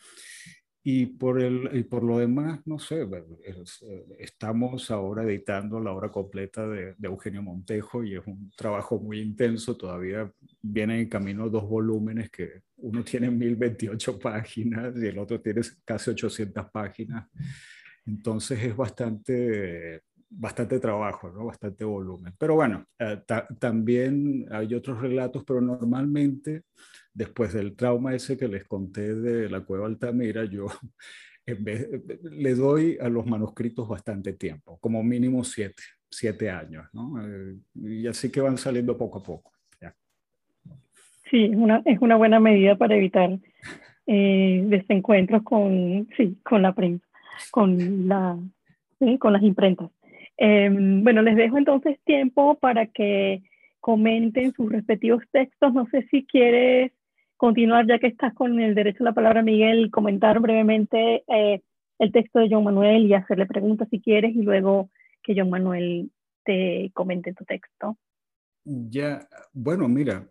Y por, el, y por lo demás, no sé, eh, estamos ahora editando la obra completa de, de, Eugenio Montejo y es un trabajo muy intenso. Todavía vienen en camino dos volúmenes que uno tiene 1028 páginas y el otro tiene casi 800 páginas. Entonces es bastante, bastante trabajo, ¿no? bastante volumen. Pero bueno, eh, también hay otros relatos, pero normalmente después del trauma ese que les conté de la cueva Altamira, yo le doy a los manuscritos bastante tiempo, como mínimo siete, siete años, ¿no? Eh, y así que van saliendo poco a poco. Sí, es una, es una buena medida para evitar eh, desencuentros con, sí, con la prensa, con, la, con las imprentas. Em, bueno, les dejo entonces tiempo para que comenten sus respectivos textos. No sé si quieres continuar, ya que estás con el derecho a la palabra, Miguel, comentar brevemente eh, el texto de John Manuel y hacerle preguntas si quieres y luego que John Manuel te comente tu texto. Ya, bueno, mira,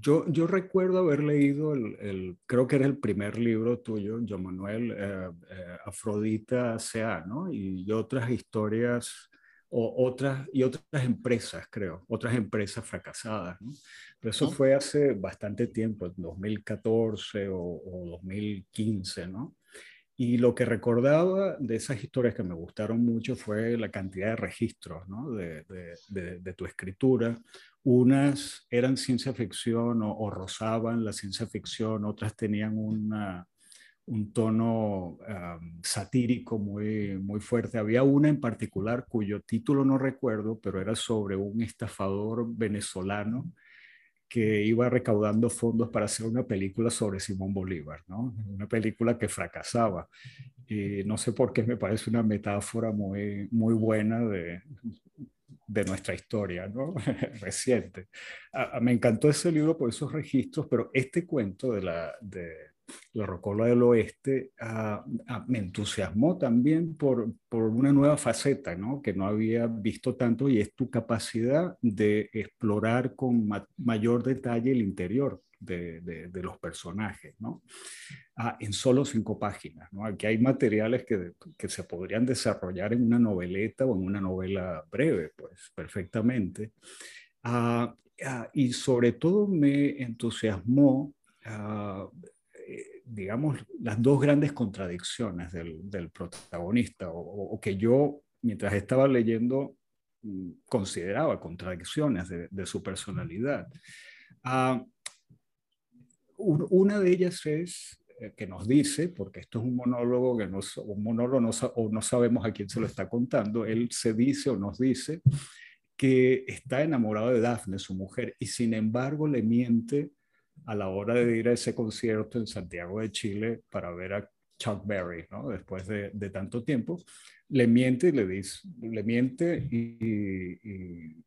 yo, yo recuerdo haber leído el, creo que era el primer libro tuyo, John Manuel, eh, eh, Afrodita Sea, ¿no? Y otras historias o otras, y otras empresas, creo, otras empresas fracasadas, ¿no? Pero eso fue hace bastante tiempo, en 2014 o, 2015, ¿no? Y lo que recordaba de esas historias que me gustaron mucho fue la cantidad de registros ¿no? de, de, de, tu escritura. Unas eran ciencia ficción o, o, rozaban la ciencia ficción, otras tenían una, un tono satírico muy, muy fuerte. Había una en particular cuyo título no recuerdo, pero era sobre un estafador venezolano que iba recaudando fondos para hacer una película sobre Simón Bolívar, ¿no? Una película que fracasaba. Y no sé por qué me parece una metáfora muy, muy buena de, de nuestra historia reciente. me encantó ese libro por esos registros, pero este cuento de la, de, la Rocola del Oeste, ah, ah, me entusiasmó también por, por, una nueva faceta, ¿no? Que no había visto tanto y es tu capacidad de explorar con mayor detalle el interior de, los personajes, ¿no? Ah, en solo cinco páginas, ¿no? Aquí hay materiales que, que, se podrían desarrollar en una noveleta o en una novela breve, pues, perfectamente. y sobre todo me entusiasmó digamos, las dos grandes contradicciones del, protagonista, o, que yo, mientras estaba leyendo, mm, consideraba contradicciones de, su personalidad. Ah, una de ellas es eh, que nos dice, porque esto es un monólogo que no, un monólogo no, o no sabemos a quién se lo está contando, él se dice o nos dice que está enamorado de Daphne, su mujer, y sin embargo le miente a la hora de ir a ese concierto en Santiago de Chile para ver a Chuck Berry, ¿no? Después de, de tanto tiempo, le miente y le dice, le miente y,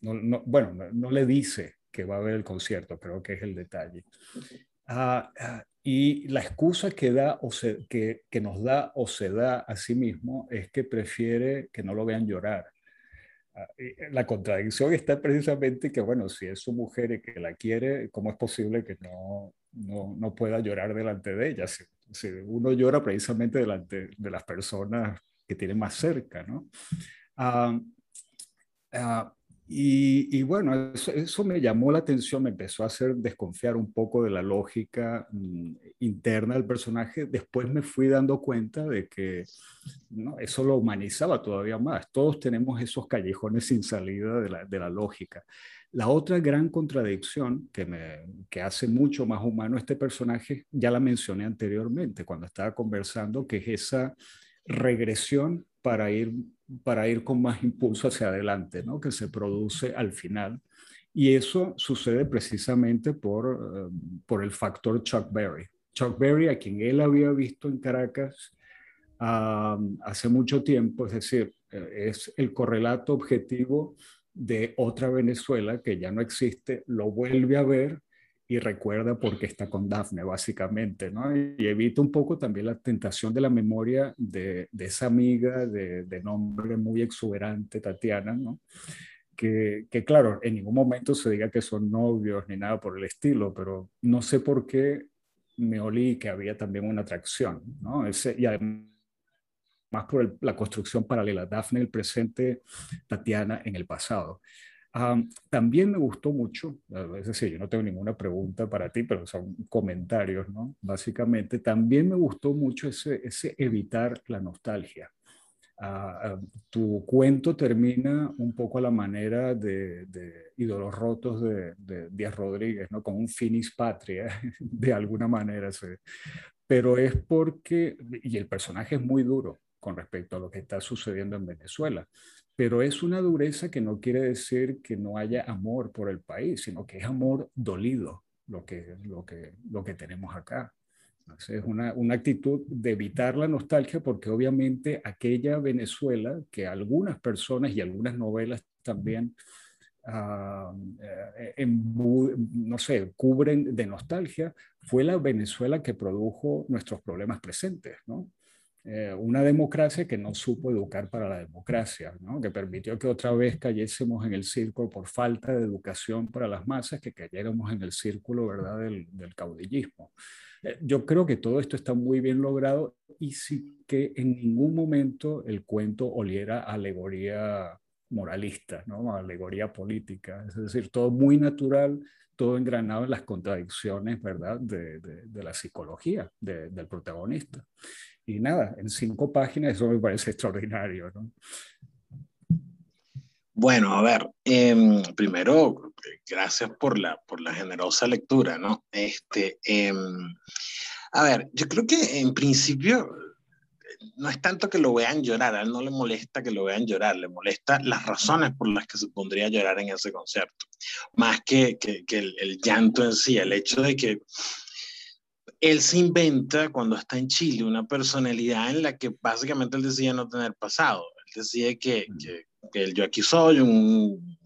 no, bueno, no, le dice que va a ver el concierto, creo que es el detalle. Ah, ah, y la excusa que, da o se, que, que nos da o se da a sí mismo es que prefiere que no lo vean llorar Ah, eh, la contradicción está precisamente que, bueno, si es su mujer y que la quiere, ¿cómo es posible que no, no, no pueda llorar delante de ella? Si, uno llora precisamente delante de las personas que tiene más cerca, ¿no? Y, bueno, eso, me llamó la atención, me empezó a hacer desconfiar un poco de la lógica mm, interna del personaje. Después me fui dando cuenta de que ¿no? eso lo humanizaba todavía más. Todos tenemos esos callejones sin salida de la, de la lógica. La otra gran contradicción que, me, que hace mucho más humano este personaje, ya la mencioné anteriormente cuando estaba conversando, que es esa regresión para ir, para ir con más impulso hacia adelante, ¿no? que se produce al final. Y eso sucede precisamente por, eh, por el factor Chuck Berry. Chuck Berry, a quien él había visto en Caracas hace mucho tiempo, es decir, eh, es el correlato objetivo de otra Venezuela que ya no existe, lo vuelve a ver y recuerda por qué está con Dafne, básicamente, ¿no? Y evita un poco también la tentación de la memoria de, de esa amiga de, de, nombre muy exuberante, Tatiana, ¿no? Que, que, claro, en ningún momento se diga que son novios ni nada por el estilo, pero no sé por qué me olí que había también una atracción, ¿no? Ese, y además por la construcción paralela, Dafne el presente, Tatiana en el pasado también me gustó mucho, es decir, yo no tengo ninguna pregunta para ti, pero son comentarios, ¿no? Básicamente, también me gustó mucho ese, ese evitar la nostalgia. Ah, tu cuento termina un poco a la manera de, de Ídolos Rotos de, de, Díaz Rodríguez, ¿no? Con un finis patria, de alguna manera. Pero es porque, y el personaje es muy duro con respecto a lo que está sucediendo en Venezuela pero es una dureza que no quiere decir que no haya amor por el país, sino que es amor dolido lo que, lo que, lo que tenemos acá. es una, una, actitud de evitar la nostalgia porque obviamente aquella Venezuela que algunas personas y algunas novelas también, uh, en, no sé, cubren de nostalgia, fue la Venezuela que produjo nuestros problemas presentes, ¿no? Eh, una democracia que no supo educar para la democracia, ¿no? que permitió que otra vez cayésemos en el círculo por falta de educación para las masas, que cayéramos en el círculo ¿verdad? Del, del caudillismo. Eh, yo creo que todo esto está muy bien logrado y sí que en ningún momento el cuento oliera alegoría moralista, ¿no? alegoría política, es decir, todo muy natural, todo engranado en las contradicciones ¿verdad? De, de, de la psicología del protagonista. Y nada, en cinco páginas eso me parece extraordinario. ¿no? Bueno, a ver, eh, primero, gracias por la, por la generosa lectura, ¿no? Este, eh, a ver, yo creo que en principio no es tanto que lo vean llorar, a él no le molesta que lo vean llorar, le molesta las razones por las que se pondría a llorar en ese concierto, más que, que, el, el, llanto en sí, el hecho de que él se inventa cuando está en Chile una personalidad en la que básicamente él decía no tener pasado, él decía que, mm. que, que yo aquí soy, un,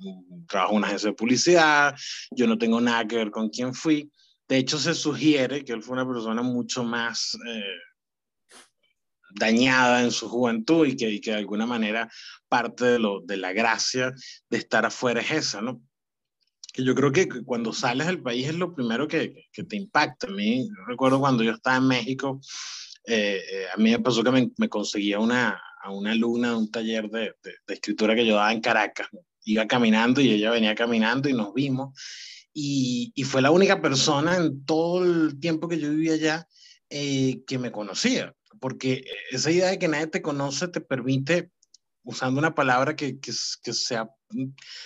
trabajo en una agencia de publicidad, yo no tengo nada que ver con quién fui, de hecho se sugiere que él fue una persona mucho más... Eh, dañada en su juventud y que, que de alguna manera parte de, lo, de la gracia de estar afuera es esa, ¿no? Que yo creo que cuando sales del país es lo primero que, que te impacta. A mí, recuerdo cuando yo estaba en México, eh, eh, a mí me pasó que me, me conseguía una, a una alumna de un taller de, de, de, escritura que yo daba en Caracas. Iba caminando y ella venía caminando y nos vimos. Y, y fue la única persona en todo el tiempo que yo vivía allá eh, que me conocía porque esa idea de que nadie te conoce te permite, usando una palabra que, que, que se ha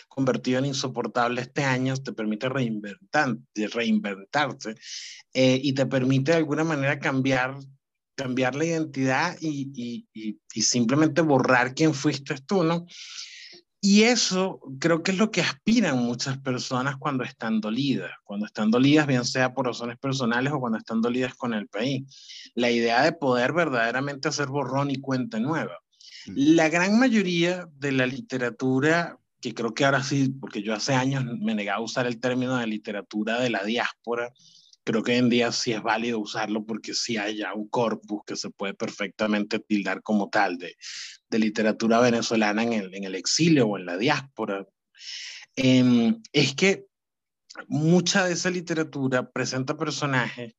convertido en insoportable este año, te permite reinventar, reinventarte eh, y te permite de alguna manera cambiar, cambiar la identidad y, y, y, y simplemente borrar quién fuiste tú, ¿no? Y eso creo que es lo que aspiran muchas personas cuando están dolidas, cuando están dolidas, bien sea por razones personales o cuando están dolidas con el país. La idea de poder verdaderamente hacer borrón y cuenta nueva. Mm. La gran mayoría de la literatura, que creo que ahora sí, porque yo hace años me negaba a usar el término de literatura de la diáspora, creo que hoy en día sí es válido usarlo porque sí hay ya un corpus que se puede perfectamente tildar como tal de, de literatura venezolana en el, en el, exilio o en la diáspora. Eh, es que mucha de esa literatura presenta personajes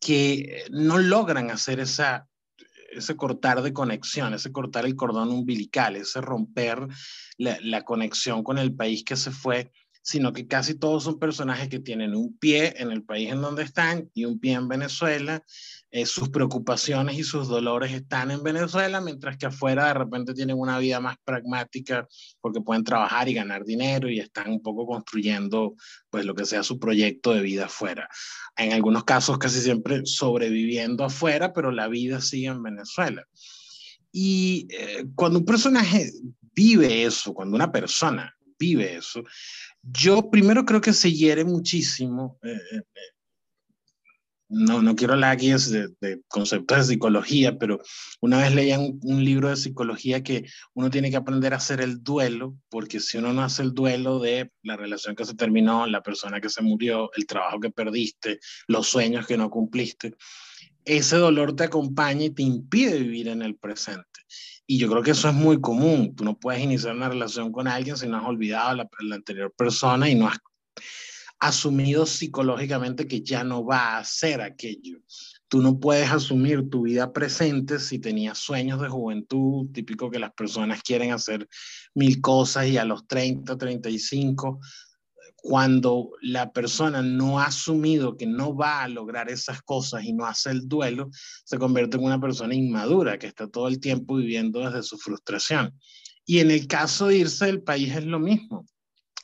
que no logran hacer esa, ese cortar de conexión, ese cortar el cordón umbilical, ese romper la, la conexión con el país que se fue sino que casi todos son personajes que tienen un pie en el país en donde están y un pie en Venezuela. Eh, sus preocupaciones y sus dolores están en Venezuela, mientras que afuera de repente tienen una vida más pragmática porque pueden trabajar y ganar dinero y están un poco construyendo pues lo que sea su proyecto de vida afuera. En algunos casos casi siempre sobreviviendo afuera, pero la vida sigue en Venezuela. Y eh, cuando un personaje vive eso, cuando una persona vive eso, yo primero creo que se hiere muchísimo. Eh, eh, eh, no, no quiero hablar aquí de, conceptos de psicología, pero una vez leía un, libro de psicología que uno tiene que aprender a hacer el duelo, porque si uno no hace el duelo de la relación que se terminó, la persona que se murió, el trabajo que perdiste, los sueños que no cumpliste, ese dolor te acompaña y te impide vivir en el presente. Y yo creo que eso es muy común. Tú no puedes iniciar una relación con alguien si no has olvidado a la, la anterior persona y no has asumido psicológicamente que ya no va a hacer aquello. Tú no puedes asumir tu vida presente si tenías sueños de juventud, típico que las personas quieren hacer mil cosas y a los 30, 35 cuando la persona no ha asumido que no va a lograr esas cosas y no hace el duelo, se convierte en una persona inmadura que está todo el tiempo viviendo desde su frustración. Y en el caso de irse del país es lo mismo.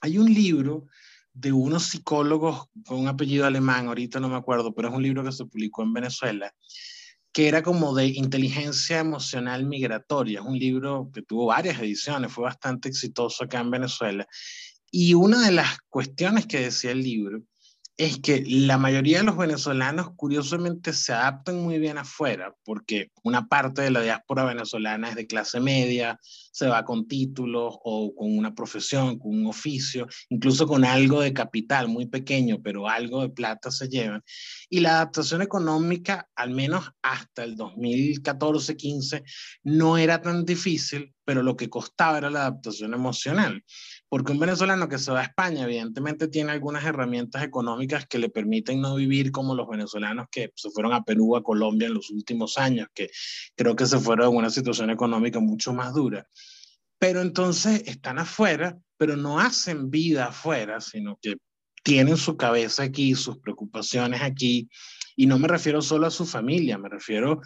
Hay un libro de unos psicólogos con un apellido alemán, ahorita no me acuerdo, pero es un libro que se publicó en Venezuela, que era como de inteligencia emocional migratoria. Es un libro que tuvo varias ediciones, fue bastante exitoso acá en Venezuela y una de las cuestiones que decía el libro es que la mayoría de los venezolanos curiosamente se adaptan muy bien afuera, porque una parte de la diáspora venezolana es de clase media, se va con títulos o con una profesión, con un oficio, incluso con algo de capital muy pequeño, pero algo de plata se llevan. Y la adaptación económica, al menos hasta el 2014-15, no era tan difícil, pero lo que costaba era la adaptación emocional. Porque un venezolano que se va a España, evidentemente tiene algunas herramientas económicas que le permiten no vivir como los venezolanos que se fueron a Perú, a Colombia en los últimos años, que creo que se fueron en una situación económica mucho más dura. Pero entonces están afuera, pero no hacen vida afuera, sino que tienen su cabeza aquí, sus preocupaciones aquí. Y no me refiero solo a su familia, me refiero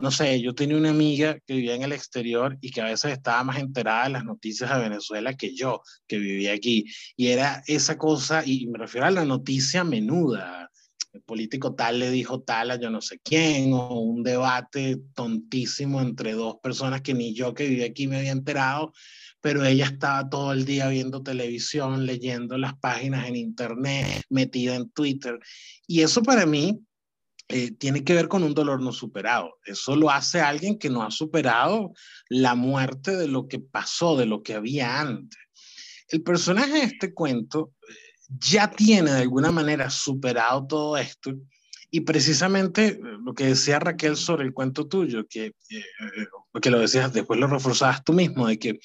no sé, yo tenía una amiga que vivía en el exterior y que a veces estaba más enterada de las noticias de Venezuela que yo, que vivía aquí. Y era esa cosa, y me refiero a la noticia menuda, el político tal le dijo tal a yo no sé quién, o un debate tontísimo entre dos personas que ni yo que viví aquí me había enterado, pero ella estaba todo el día viendo televisión, leyendo las páginas en internet, metida en Twitter. Y eso para mí eh, tiene que ver con un dolor no superado. Eso lo hace alguien que no ha superado la muerte de lo que pasó, de lo que había antes. El personaje de este cuento eh, ya tiene de alguna manera superado todo esto y precisamente eh, lo que decía Raquel sobre el cuento tuyo, que, que lo decías, después lo reforzabas tú mismo, de que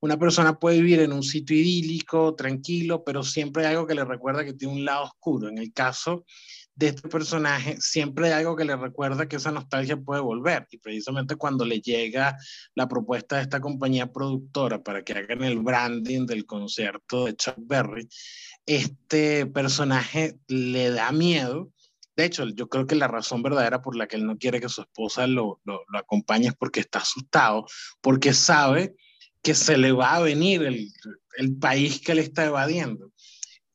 una persona puede vivir en un sitio idílico, tranquilo, pero siempre hay algo que le recuerda que tiene un lado oscuro. En el caso de este personaje, siempre hay algo que le recuerda que esa nostalgia puede volver. Y precisamente cuando le llega la propuesta de esta compañía productora para que hagan el branding del concierto de Chuck Berry, este personaje le da miedo. De hecho, yo creo que la razón verdadera por la que él no quiere que su esposa lo, lo, lo acompañe es porque está asustado, porque sabe que se le va a venir el, el país que le está evadiendo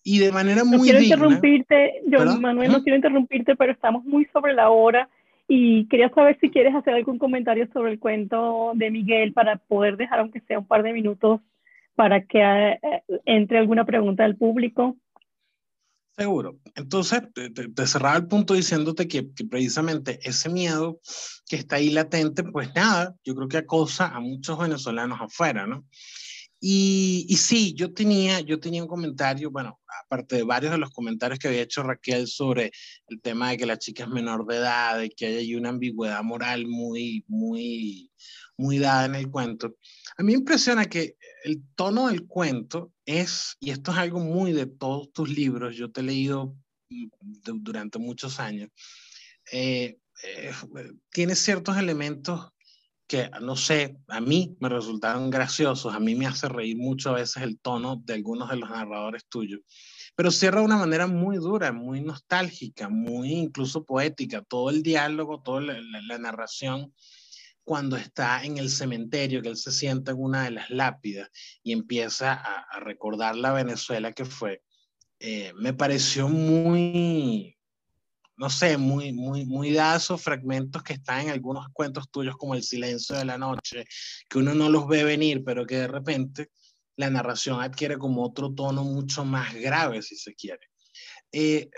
y de manera muy no quiero interrumpirte, yo, Manuel, no quiero interrumpirte, pero estamos muy sobre la hora y quería saber si quieres hacer algún comentario sobre el cuento de Miguel para poder dejar, aunque sea un par de minutos, para que eh, entre alguna pregunta del público. Seguro. Entonces, te, cerraba el punto diciéndote que, que, precisamente ese miedo que está ahí latente, pues nada, yo creo que acosa a muchos venezolanos afuera, ¿no? Y, sí, yo tenía, yo tenía un comentario, bueno, aparte de varios de los comentarios que había hecho Raquel sobre el tema de que la chica es menor de edad, de que hay una ambigüedad moral muy, muy, muy dada en el cuento. A mí me impresiona que el tono del cuento es, y esto es algo muy de todos tus libros, yo te he leído mm, durante muchos años, eh, eh, tiene ciertos elementos que, no sé, a mí me resultaron graciosos, a mí me hace reír mucho a veces el tono de algunos de los narradores tuyos, pero cierra de una manera muy dura, muy nostálgica, muy incluso poética, todo el diálogo, toda la, narración cuando está en el cementerio, que él se sienta en una de las lápidas y empieza a, recordar la Venezuela que fue, eh, me pareció muy, no sé, muy, muy, muy dados fragmentos que están en algunos cuentos tuyos como El silencio de la noche, que uno no los ve venir, pero que de repente la narración adquiere como otro tono mucho más grave, si se quiere. Eh,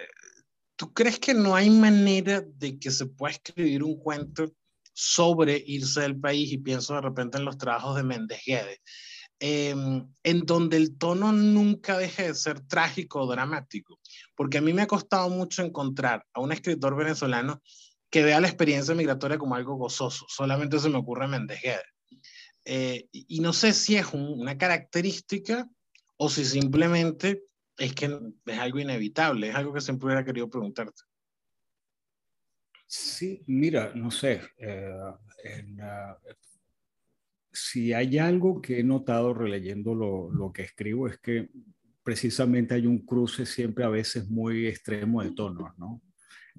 ¿Tú crees que no hay manera de que se pueda escribir un cuento sobre irse del país? Y pienso de repente en los trabajos de Méndez Guedes, em, en donde el tono nunca deje de ser trágico o dramático porque a mí me ha costado mucho encontrar a un escritor venezolano que vea la experiencia migratoria como algo gozoso. Solamente se me ocurre Méndez eh, y no sé si es una característica o si simplemente es que es algo inevitable, es algo que siempre hubiera querido preguntarte. Sí, mira, no sé, eh, si hay algo que he notado releyendo lo, lo, que escribo es que precisamente hay un cruce siempre a veces muy extremo de tonos, ¿no?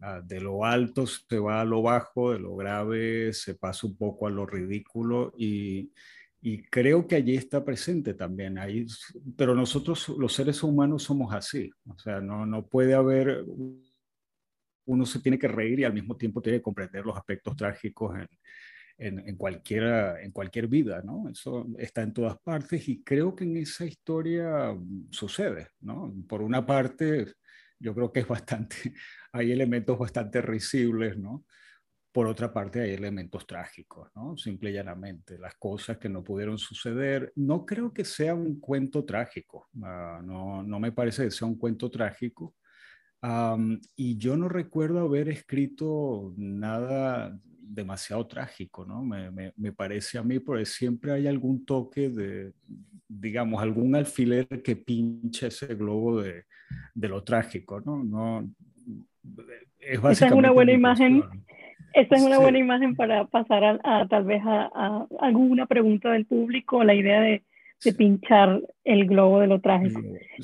Ah, de lo alto se va a lo bajo, de lo grave se pasa un poco a lo ridículo y, y creo que allí está presente también, ahí, pero nosotros los seres humanos somos así, o sea, no, no puede haber, uno se tiene que reír y al mismo tiempo tiene que comprender los aspectos trágicos en, en, en, cualquier, en cualquier vida, ¿no? Eso está en todas partes y creo que en esa historia mm, sucede, ¿no? Por una parte, yo creo que es bastante, hay elementos bastante risibles, ¿no? Por otra parte, hay elementos trágicos, ¿no? Simple y llanamente, las cosas que no pudieron suceder. No creo que sea un cuento trágico, uh, no, no me parece que sea un cuento trágico. Um, y yo no recuerdo haber escrito nada demasiado trágico, ¿no? Me, me, me, parece a mí, porque siempre hay algún toque de, digamos, algún alfiler que pinche ese globo de, de lo trágico, ¿no? no es Esa es una buena imagen. Esta es una buena imagen para pasar a, tal vez a, alguna pregunta del público, la idea de, de pinchar el globo de lo trágico.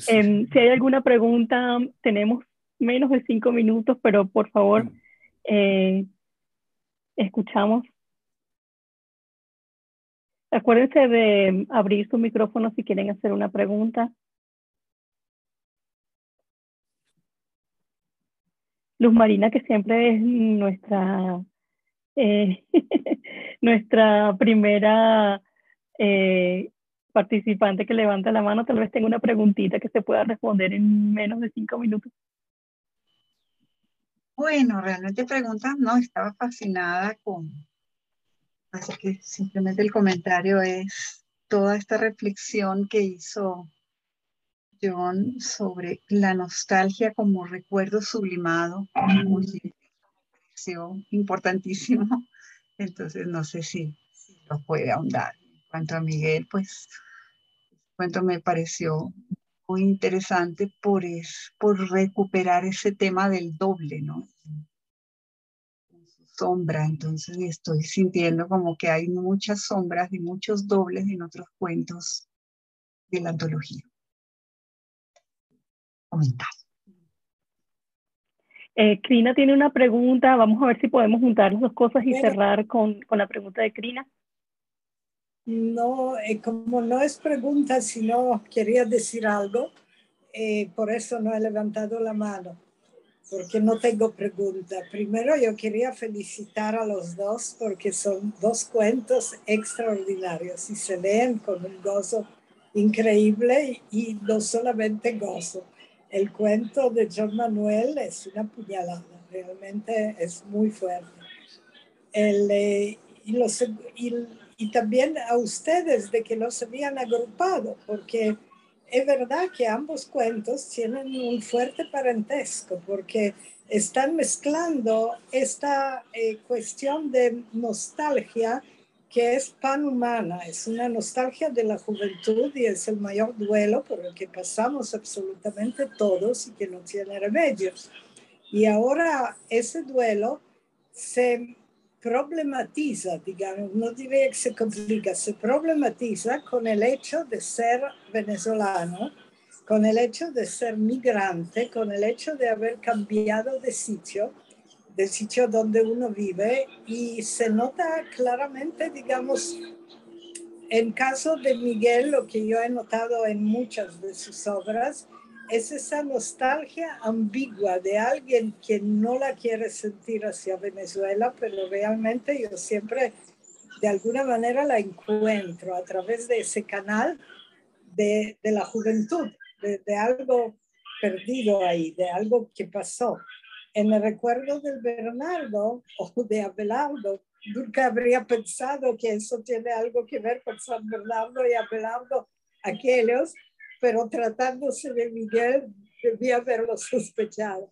Em, si hay alguna pregunta, tenemos menos de cinco minutos, pero por favor, mm. eh, escuchamos. Acuérdense de abrir su micrófono si quieren hacer una pregunta. Luz Marina, que siempre es nuestra, eh, nuestra primera eh, participante que levanta la mano, tal vez tenga una preguntita que se pueda responder en menos de cinco minutos. Bueno, realmente preguntas, no, estaba fascinada con, así que simplemente el comentario es toda esta reflexión que hizo John sobre la nostalgia como recuerdo sublimado, me pareció importantísimo. Entonces, no sé si, si lo puede ahondar. En cuanto a Miguel, pues, el cuento me pareció muy interesante por, es, por recuperar ese tema del doble, ¿no? sombra, entonces estoy sintiendo como que hay muchas sombras y muchos dobles en otros cuentos de la antología. Comentar. Eh, Crina tiene una pregunta, vamos a ver si podemos juntar las dos cosas y cerrar con, con, la pregunta de Crina. No, eh, como no es pregunta, sino quería decir algo, eh, por eso no he levantado la mano porque no tengo pregunta. Primero yo quería felicitar a los dos porque son dos cuentos extraordinarios y se leen con un gozo increíble y no solamente gozo. El cuento de John Manuel es una puñalada, realmente es muy fuerte. El, eh, y, los, y, y también a ustedes de que los habían agrupado, porque es verdad que ambos cuentos tienen un fuerte parentesco porque están mezclando esta eh, cuestión de nostalgia que es pan humana, es una nostalgia de la juventud y es el mayor duelo por el que pasamos absolutamente todos y que no tiene remedio. Y ahora ese duelo se problematiza, digamos, no diría que se complica, se problematiza con el hecho de ser venezolano, con el hecho de ser migrante, con el hecho de haber cambiado de sitio, de sitio donde uno vive, y se nota claramente, digamos, en caso de Miguel, lo que yo he notado en muchas de sus obras, es esa nostalgia ambigua de alguien que no la quiere sentir hacia Venezuela, pero realmente yo siempre de alguna manera la encuentro a través de ese canal de, de la juventud, de, de, algo perdido ahí, de algo que pasó. En el recuerdo del Bernardo o de Abelardo, nunca habría pensado que eso tiene algo que ver con San Bernardo y Abelardo, aquellos pero tratándose de Miguel debía haberlo sospechado.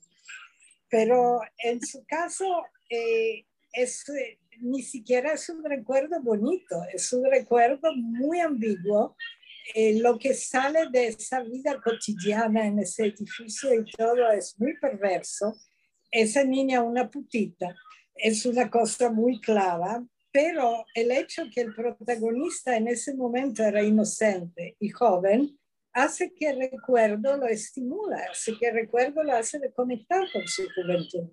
Pero en su caso, eh, es, ni siquiera es un recuerdo bonito, es un recuerdo muy ambiguo. Eh, lo que sale de esa vida cotidiana en ese edificio y todo es muy perverso. Esa niña, una putita, es una cosa muy clara, pero el hecho que el protagonista en ese momento era inocente y joven, hace que el recuerdo lo estimula, hace que el recuerdo lo hace de conectar con su juventud.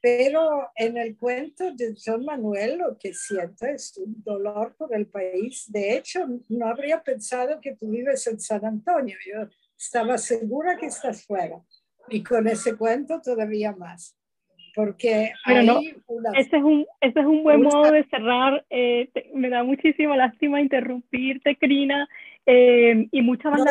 Pero en el cuento de John Manuel lo que siento es un dolor por el país. De hecho, no habría pensado que tú vives en San Antonio. Yo estaba segura que estás fuera. Y con ese cuento todavía más. Porque no, ese, es un, ese es un buen modo de cerrar. Eh, me da muchísima lástima interrumpirte, Crina. Eh, y mucha más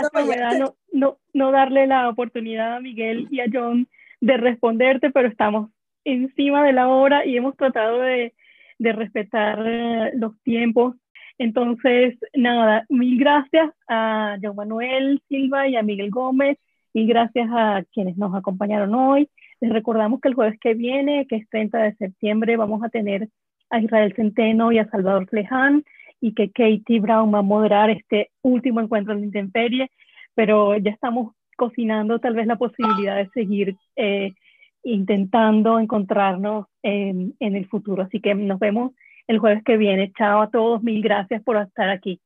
no, no, no, darle la oportunidad a Miguel y a John de responderte, pero estamos encima de la hora y hemos tratado de, de respetar eh, los tiempos. Entonces, nada, mil gracias a John Manuel Silva y a Miguel Gómez, y gracias a quienes nos acompañaron hoy. Les recordamos que el jueves que viene, que es 30 de septiembre, vamos a tener a Israel Centeno y a Salvador Fleján y que Katie Brown va a moderar este último encuentro en la intemperie, pero ya estamos cocinando tal vez la posibilidad de seguir eh, intentando encontrarnos en, en el futuro. Así que nos vemos el jueves que viene. Chao a todos, mil gracias por estar aquí.